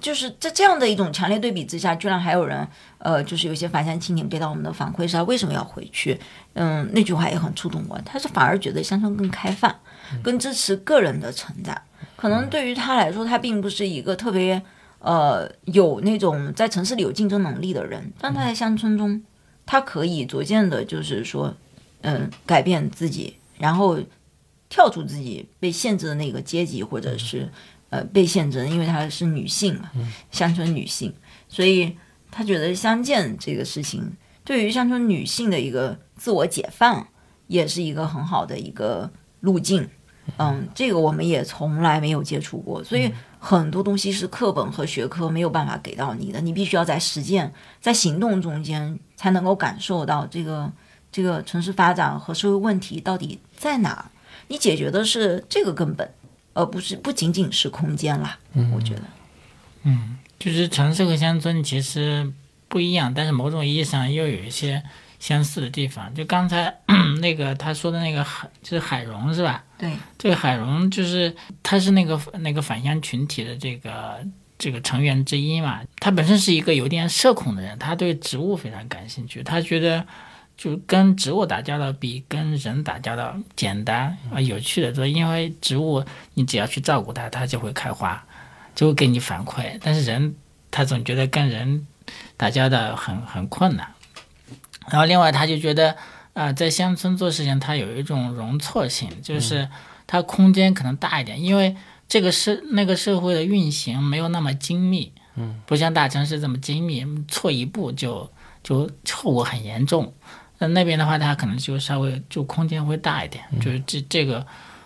就是在这样的一种强烈对比之下，居然还有人，呃，就是有些返乡青年给到我们的反馈是他为什么要回去？嗯，那句话也很触动我，他是反而觉得乡村更开放，更支持个人的成长。可能对于他来说，他并不是一个特别呃有那种在城市里有竞争能力的人，但他在乡村中。他可以逐渐的，就是说，嗯，改变自己，然后跳出自己被限制的那个阶级，或者是呃被限制，因为她是女性嘛，乡村女性，所以她觉得相见这个事情，对于乡村女性的一个自我解放，也是一个很好的一个路径。嗯，这个我们也从来没有接触过，所以很多东西是课本和学科没有办法给到你的，你必须要在实践、在行动中间才能够感受到这个这个城市发展和社会问题到底在哪。你解决的是这个根本，而不是不仅仅是空间啦。嗯，我觉得，嗯，就是城市和乡村其实不一样，但是某种意义上又有一些。相似的地方，就刚才 那个他说的那个海，就是海荣是吧？对，这个海荣就是他是那个那个返乡群体的这个这个成员之一嘛。他本身是一个有点社恐的人，他对植物非常感兴趣。他觉得就跟植物打交道比跟人打交道简单啊有趣的多，因为植物你只要去照顾它，它就会开花，就会给你反馈。但是人他总觉得跟人打交道很很困难。然后，另外他就觉得，啊，在乡村做事情，它有一种容错性，就是它空间可能大一点，因为这个社那个社会的运行没有那么精密，嗯，不像大城市这么精密，错一步就就后果很严重。那那边的话，它可能就稍微就空间会大一点，就是这这个，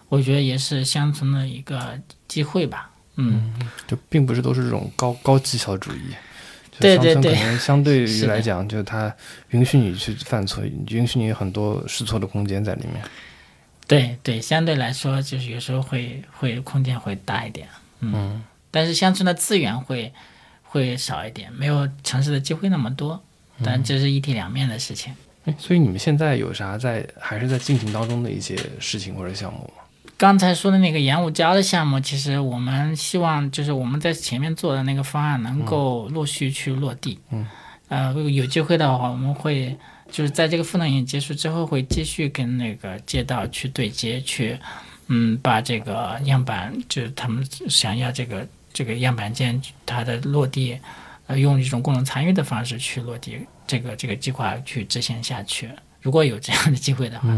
我觉得也是乡村的一个机会吧，嗯，就并不是都是这种高高绩效主义。对对对，可能相对于来讲，就是它允许你去犯错，允许你很多试错的空间在里面。对对，相对来说，就是有时候会会空间会大一点，嗯，但是乡村的资源会会少一点，没有城市的机会那么多，但这是一体两面的事情。哎，所以你们现在有啥在还是在进行当中的一些事情或者项目吗？刚才说的那个盐务礁的项目，其实我们希望就是我们在前面做的那个方案能够陆续去落地。嗯，呃，有机会的话，我们会就是在这个赋能营结束之后，会继续跟那个街道去对接，去嗯把这个样板，就是他们想要这个这个样板间它的落地，呃，用一种共同参与的方式去落地这个这个计划去执行下去。如果有这样的机会的话，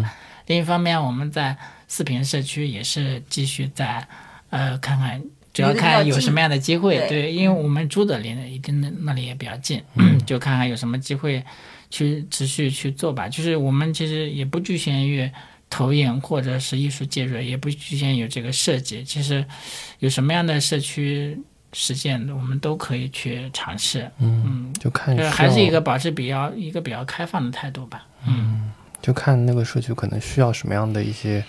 另一方面我们在。四平社区也是继续在，呃，看看，主要看有什么样的机会，对，因为我们住的离那一定那那里也比较近，就看看有什么机会去持续去做吧。就是我们其实也不局限于投影或者是艺术介入，也不局限于这个设计，其实有什么样的社区实践，我们都可以去尝试。嗯，就看还是一个保持比较一个比较开放的态度吧。嗯，就看那个社区可能需要什么样的一些。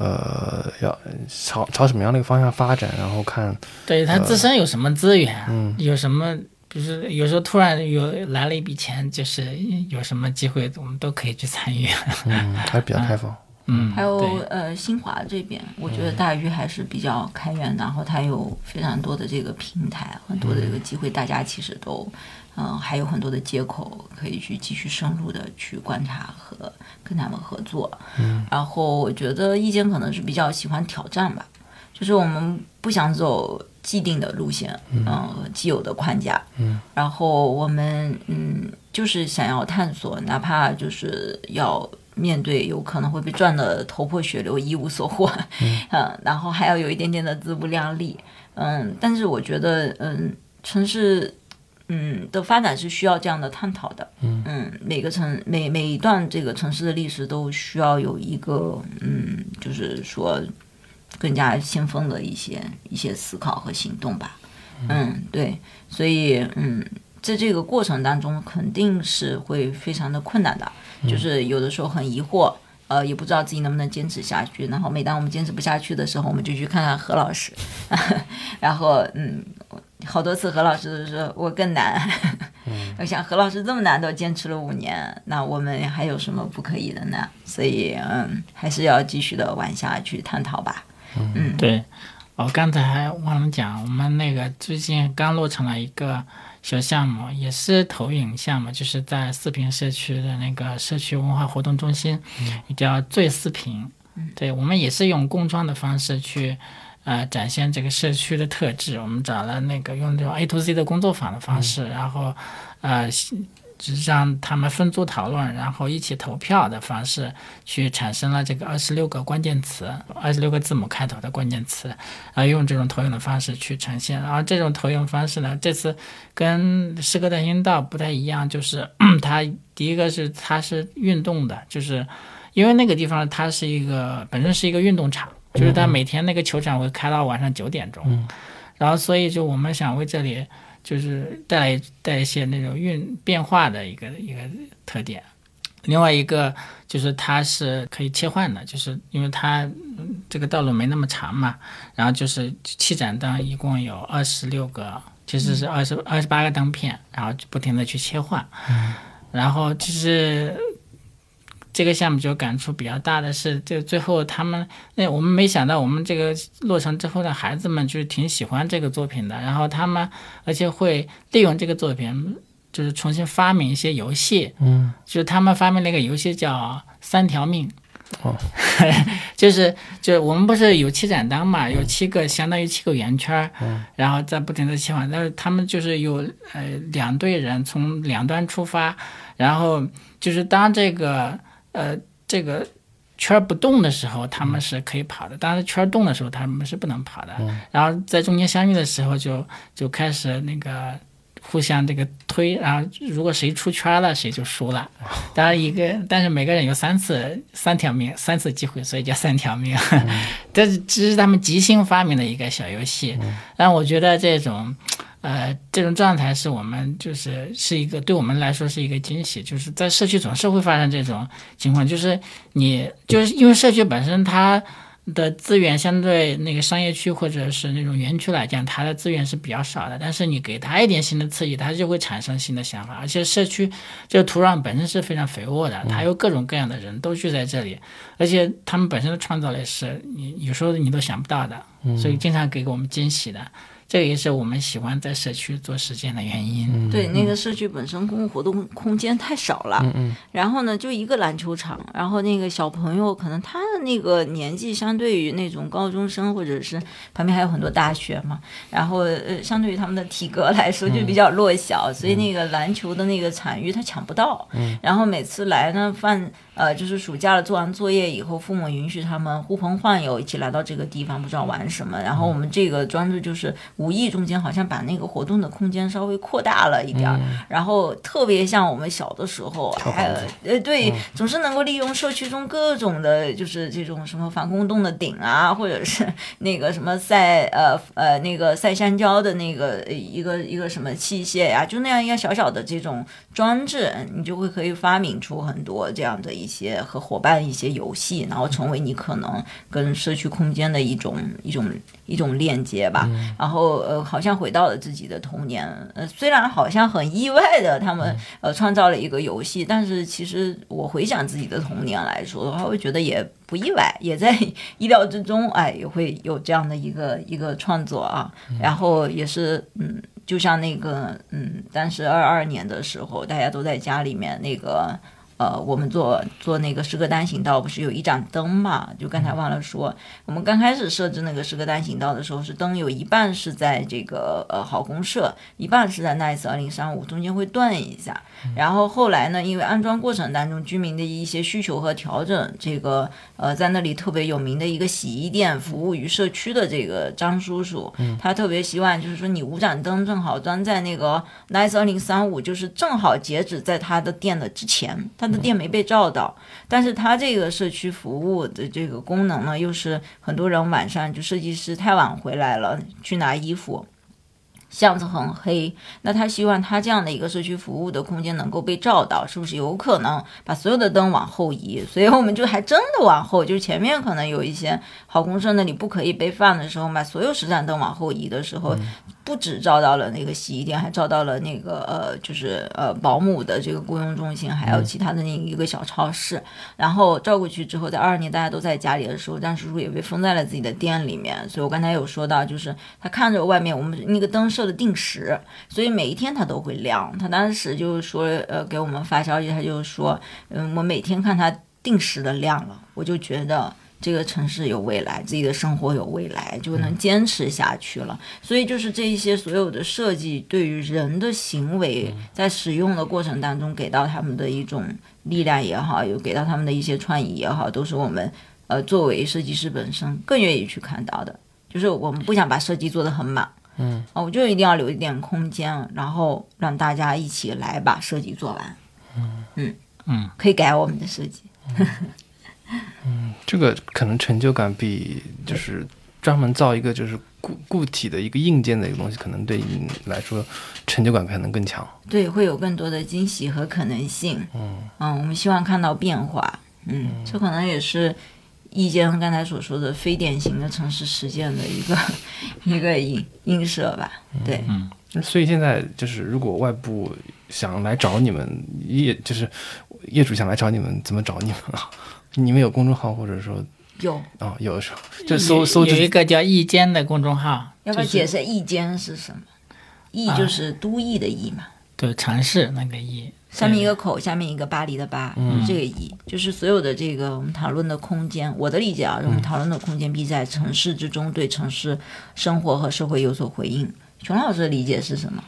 呃，要朝朝什么样的一个方向发展，然后看对他自身有什么资源，嗯，有什么，比如有时候突然有来了一笔钱，就是有什么机会，我们都可以去参与。嗯，还比较开放。嗯，还有呃，新华这边，我觉得大鱼还是比较开源，然后它有非常多的这个平台，很多的这个机会，大家其实都。嗯，还有很多的接口可以去继续深入的去观察和跟他们合作。嗯，然后我觉得意见可能是比较喜欢挑战吧，就是我们不想走既定的路线，嗯，既有的框架。嗯，然后我们嗯。就是想要探索，哪怕就是要面对有可能会被赚得头破血流、一无所获，嗯，然后还要有一点点的自不量力，嗯，但是我觉得，嗯，城市。嗯，的发展是需要这样的探讨的。嗯每个城每每一段这个城市的历史都需要有一个嗯，就是说更加先锋的一些一些思考和行动吧。嗯，对，所以嗯，在这个过程当中肯定是会非常的困难的，就是有的时候很疑惑，呃，也不知道自己能不能坚持下去。然后每当我们坚持不下去的时候，我们就去看看何老师，然后嗯。好多次何老师都说我更难，我想何老师这么难都坚持了五年，那我们还有什么不可以的呢？所以嗯，还是要继续的往下去探讨吧。嗯，对，我刚才还忘了讲，我们那个最近刚落成了一个小项目，也是投影项目，就是在四平社区的那个社区文化活动中心，叫最四平。对，我们也是用工装的方式去。呃，展现这个社区的特质，我们找了那个用这种 A to C 的工作坊的方式，然后，呃，让他们分组讨论，然后一起投票的方式，去产生了这个二十六个关键词，二十六个字母开头的关键词，然后用这种投影的方式去呈现。然后这种投影方式呢，这次跟诗歌单行道不太一样，就是 它第一个是它是运动的，就是因为那个地方它是一个本身是一个运动场。就是他每天那个球场会开到晚上九点钟，然后所以就我们想为这里就是带来带一些那种运变化的一个一个特点。另外一个就是它是可以切换的，就是因为它这个道路没那么长嘛，然后就是七盏灯一共有二十六个，其实是二十二十八个灯片，然后就不停的去切换，然后就是。这个项目就感触比较大的是，就最后他们那我们没想到，我们这个落成之后的孩子们就是挺喜欢这个作品的，然后他们而且会利用这个作品，就是重新发明一些游戏，嗯，就是他们发明了一个游戏叫三条命，哦，就是就是我们不是有七盏灯嘛，有七个相当于七个圆圈，嗯，然后在不停的切换，但是他们就是有呃两队人从两端出发，然后就是当这个。呃，这个圈不动的时候，他们是可以跑的；，但是圈动的时候，他们是不能跑的。然后在中间相遇的时候，就就开始那个互相这个推，然后如果谁出圈了，谁就输了。当然一个，但是每个人有三次三条命，三次机会，所以叫三条命。这是这是他们即兴发明的一个小游戏。但我觉得这种。呃，这种状态是我们就是是一个对我们来说是一个惊喜，就是在社区总是会发生这种情况，就是你就是因为社区本身它的资源相对那个商业区或者是那种园区来讲，它的资源是比较少的，但是你给它一点新的刺激，它就会产生新的想法，而且社区这个土壤本身是非常肥沃的，它有各种各样的人都聚在这里，而且他们本身的创造力是你有时候你都想不到的，所以经常给我们惊喜的。这也是我们喜欢在社区做实践的原因。对，那个社区本身公共活动空间太少了，然后呢，就一个篮球场，然后那个小朋友可能他的那个年纪相对于那种高中生或者是旁边还有很多大学嘛，然后呃，相对于他们的体格来说就比较弱小，所以那个篮球的那个场域他抢不到。然后每次来呢，放呃，就是暑假了，做完作业以后，父母允许他们呼朋唤友一起来到这个地方，不知道玩什么。然后我们这个装置就是无意中间好像把那个活动的空间稍微扩大了一点儿，然后特别像我们小的时候，还呃对，总是能够利用社区中各种的，就是这种什么防空洞的顶啊，或者是 那个什么晒呃呃那个晒香蕉的那个一个一个什么器械呀，就那样一个小小的这种装置，你就会可以发明出很多这样的一。一些和伙伴一些游戏，然后成为你可能跟社区空间的一种一种一种链接吧。然后呃，好像回到了自己的童年。呃，虽然好像很意外的，他们呃创造了一个游戏，但是其实我回想自己的童年来说的话，我觉得也不意外，也在意料之中。哎，也会有这样的一个一个创作啊。然后也是嗯，就像那个嗯，当时二二年的时候，大家都在家里面那个。呃，我们做做那个诗歌单行道，不是有一盏灯嘛？就刚才忘了说，我们刚开始设置那个诗歌单行道的时候，是灯有一半是在这个呃好公社，一半是在 Nice 二零三五，中间会断一下。然后后来呢，因为安装过程当中居民的一些需求和调整，这个呃在那里特别有名的一个洗衣店服务于社区的这个张叔叔，他特别希望就是说你五盏灯正好装在那个 Nice 二零三五，就是正好截止在他的店的之前，他的店没被照到，但是他这个社区服务的这个功能呢，又是很多人晚上就设计师太晚回来了去拿衣服。巷子很黑，那他希望他这样的一个社区服务的空间能够被照到，是不是有可能把所有的灯往后移？所以我们就还真的往后，就是前面可能有一些好公社那里不可以备饭的时候，把所有十盏灯往后移的时候。不止照到了那个洗衣店，还照到了那个呃，就是呃保姆的这个雇佣中心，还有其他的那一个小超市。然后照过去之后，在二二年大家都在家里的时候，张叔叔也被封在了自己的店里面。所以我刚才有说到，就是他看着外面我们那个灯设的定时，所以每一天他都会亮。他当时就是说，呃，给我们发消息，他就说，嗯，我每天看他定时的亮了，我就觉得。这个城市有未来，自己的生活有未来，就能坚持下去了。所以就是这一些所有的设计，对于人的行为，在使用的过程当中，给到他们的一种力量也好，有给到他们的一些创意也好，都是我们呃作为设计师本身更愿意去看到的。就是我们不想把设计做得很满，嗯，啊，我就一定要留一点空间，然后让大家一起来把设计做完。嗯嗯嗯，可以改我们的设计。嗯，这个可能成就感比就是专门造一个就是固固体的一个硬件的一个东西，可能对你来说成就感可能更强。对，会有更多的惊喜和可能性。嗯嗯，我们希望看到变化。嗯，这可能也是易坚刚才所说的非典型的城市实践的一个 一个映映射吧。对，嗯，所以现在就是如果外部想来找你们业，就是业主想来找你们，怎么找你们啊？你们有公众号，或者说有啊、有的时候就搜搜有一个叫易间的公众号，要不要就是解释易间是什么？易就是都邑的邑嘛，对城市那个易，上面一个口，下面一个巴黎的巴，就是这个邑，就是所有的这个我们讨论的空间。我的理解啊，我们讨论的空间必在城市之中，对城市生活和社会有所回应。熊老师的理解是什么？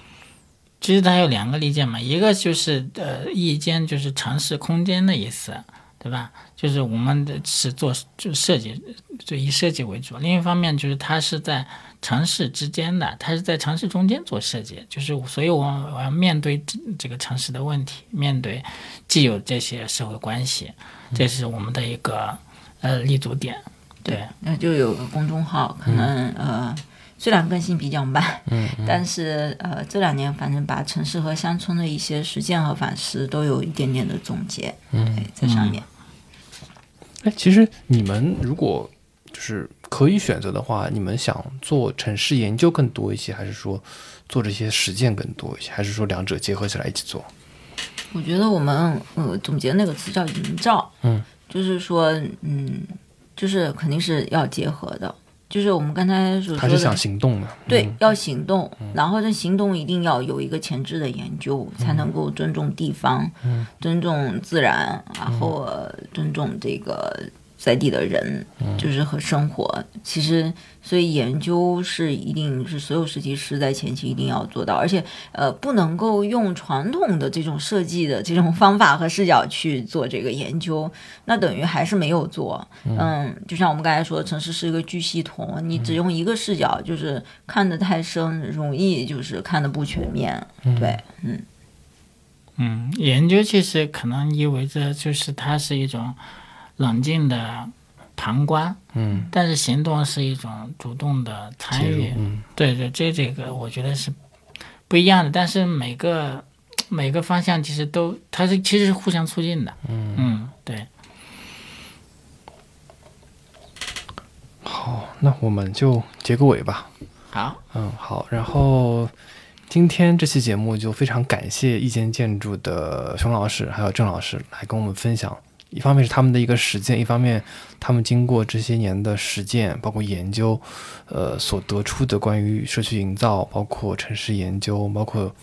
其实它有两个理解嘛，一个就是呃，夜间就是城市空间的意思，对吧？就是我们的是做就设计，就以设计为主。另一方面就是它是在城市之间的，它是在城市中间做设计，就是所以我我要面对这这个城市的问题，面对既有这些社会关系，这是我们的一个呃立足点。对，那就有个公众号，可能、呃虽然更新比较慢，嗯但是呃这两年反正把城市和乡村的一些实践和反思都有一点点的总结，嗯对，在上面。哎，其实你们如果就是可以选择的话，你们想做城市研究更多一些，还是说做这些实践更多一些，还是说两者结合起来一起做？我觉得我们呃总结那个词叫营造，嗯，就是说嗯，就是肯定是要结合的，就是我们刚才所还是想说的。行动的？对嗯，要行动，然后这行动一定要有一个前置的研究，才能够尊重地方，尊重自然，然后呃尊重这个在地的人，就是和生活。其实，所以研究是一定是所有设计师在前期一定要做到，而且呃不能够用传统的这种设计的这种方法和视角去做这个研究，那等于还是没有做。嗯，就像我们刚才说，城市是一个巨系统，你只用一个视角，就是看得太深，容易就是看得不全面。对，嗯，嗯，研究其实可能意味着就是它是一种冷静的旁观，嗯，但是行动是一种主动的参与。嗯对对，这这个我觉得是不一样的，但是每个每个方向其实都它是其实是互相促进的。嗯，嗯，对，好，那我们就结个尾吧。好，嗯，好。然后今天这期节目就非常感谢一间建筑的熊老师还有郑老师来跟我们分享，一方面是他们的一个实践，一方面他们经过这些年的实践，包括研究，呃，所得出的关于社区营造，包括城市研究，包括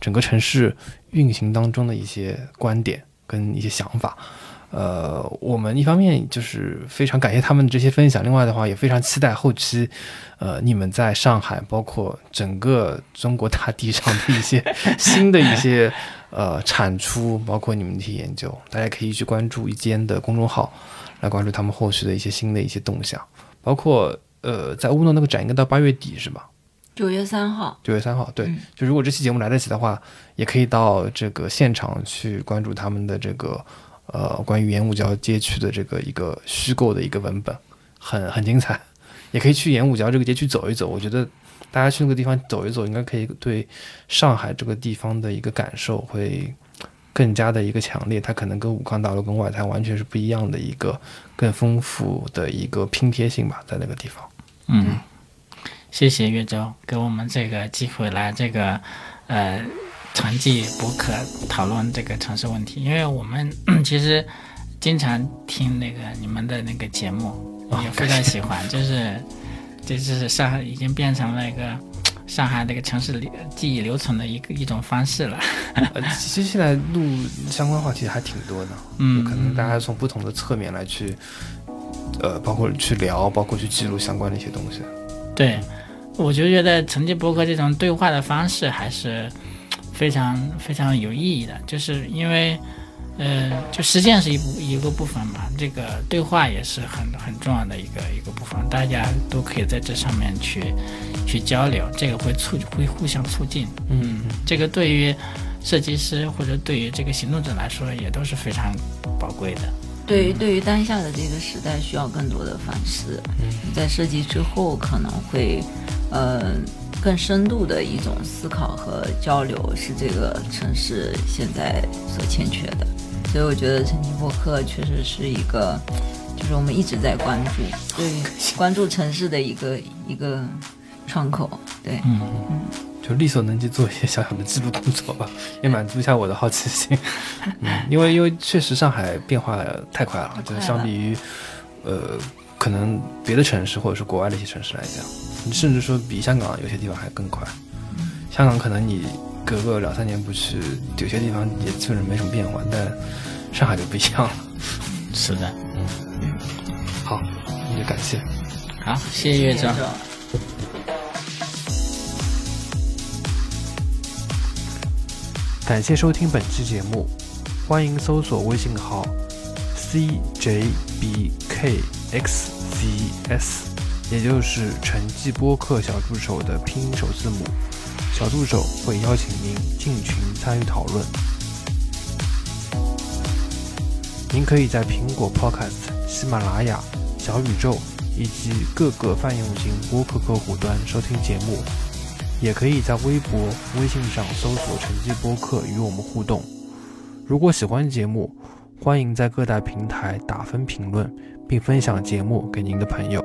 整个城市运行当中的一些观点，跟一些想法。呃，我们一方面就是非常感谢他们这些分享，另外的话也非常期待后期，呃，你们在上海，包括整个中国大地上的一些新的一些呃产出，包括你们的一些研究，大家可以去关注一间的公众号，来关注他们后续的一些新的一些动向，包括呃，在乌诺那个展应该到八月底是吧？九月三号，九月三号，对，就如果这期节目来得及的话，也可以到这个现场去关注他们的这个。呃，关于盐五桥街区的这个一个虚构的一个文本，很很精彩，也可以去盐五桥这个街区走一走。我觉得大家去那个地方走一走，应该可以对上海这个地方的一个感受会更加的一个强烈。它可能跟武康大楼、跟外滩完全是不一样的一个更丰富的一个拼贴性吧，在那个地方。嗯，谢谢岳州给我们这个机会来这个呃。传记博客讨论这个城市问题，因为我们 其实经常听那个你们的那个节目，也非常喜欢。就是，这就是上海已经变成了一个 上海这个城市记忆留存的一个一种方式了。其实现在录相关话题还挺多的，嗯，可能大家从不同的侧面来去，呃，包括去聊，包括去记录相关的一些东西。对，我就觉得成绩博客这种对话的方式还是。非常非常有意义的，就是因为，呃，就实践是一部一个部分嘛，这个对话也是很很重要的一个一个部分，大家都可以在这上面去去交流，这个会促会互相促进，嗯，这个对于设计师或者对于这个行动者来说也都是非常宝贵的。对于对于当下的这个时代，需要更多的反思，在设计之后可能会，呃。更深度的一种思考和交流是这个城市现在所欠缺的，所以我觉得城际播客确实是一个，就是我们一直在关注，对关注城市的一个一个窗口。对，嗯嗯，就力所能及做一些小小的记录工作吧，也满足一下我的好奇心。嗯，因为因为确实上海变化太快了，就是相比于呃可能别的城市或者是国外的一些城市来讲。甚至说比香港有些地方还更快，香港可能你隔个两三年不去，有些地方也基本上没什么变化，但上海就不一样了。是的，嗯，好，那就感谢，好，谢谢院长。感谢收听本期节目，欢迎搜索微信号 cjbkxzs。也就是成绩播客小助手的拼音首字母，小助手会邀请您进群参与讨论。您可以在苹果 Podcast、喜马拉雅、小宇宙以及各个泛用型播客客户端收听节目，也可以在微博、微信上搜索“成绩播客”与我们互动。如果喜欢节目，欢迎在各大平台打分评论，并分享节目给您的朋友。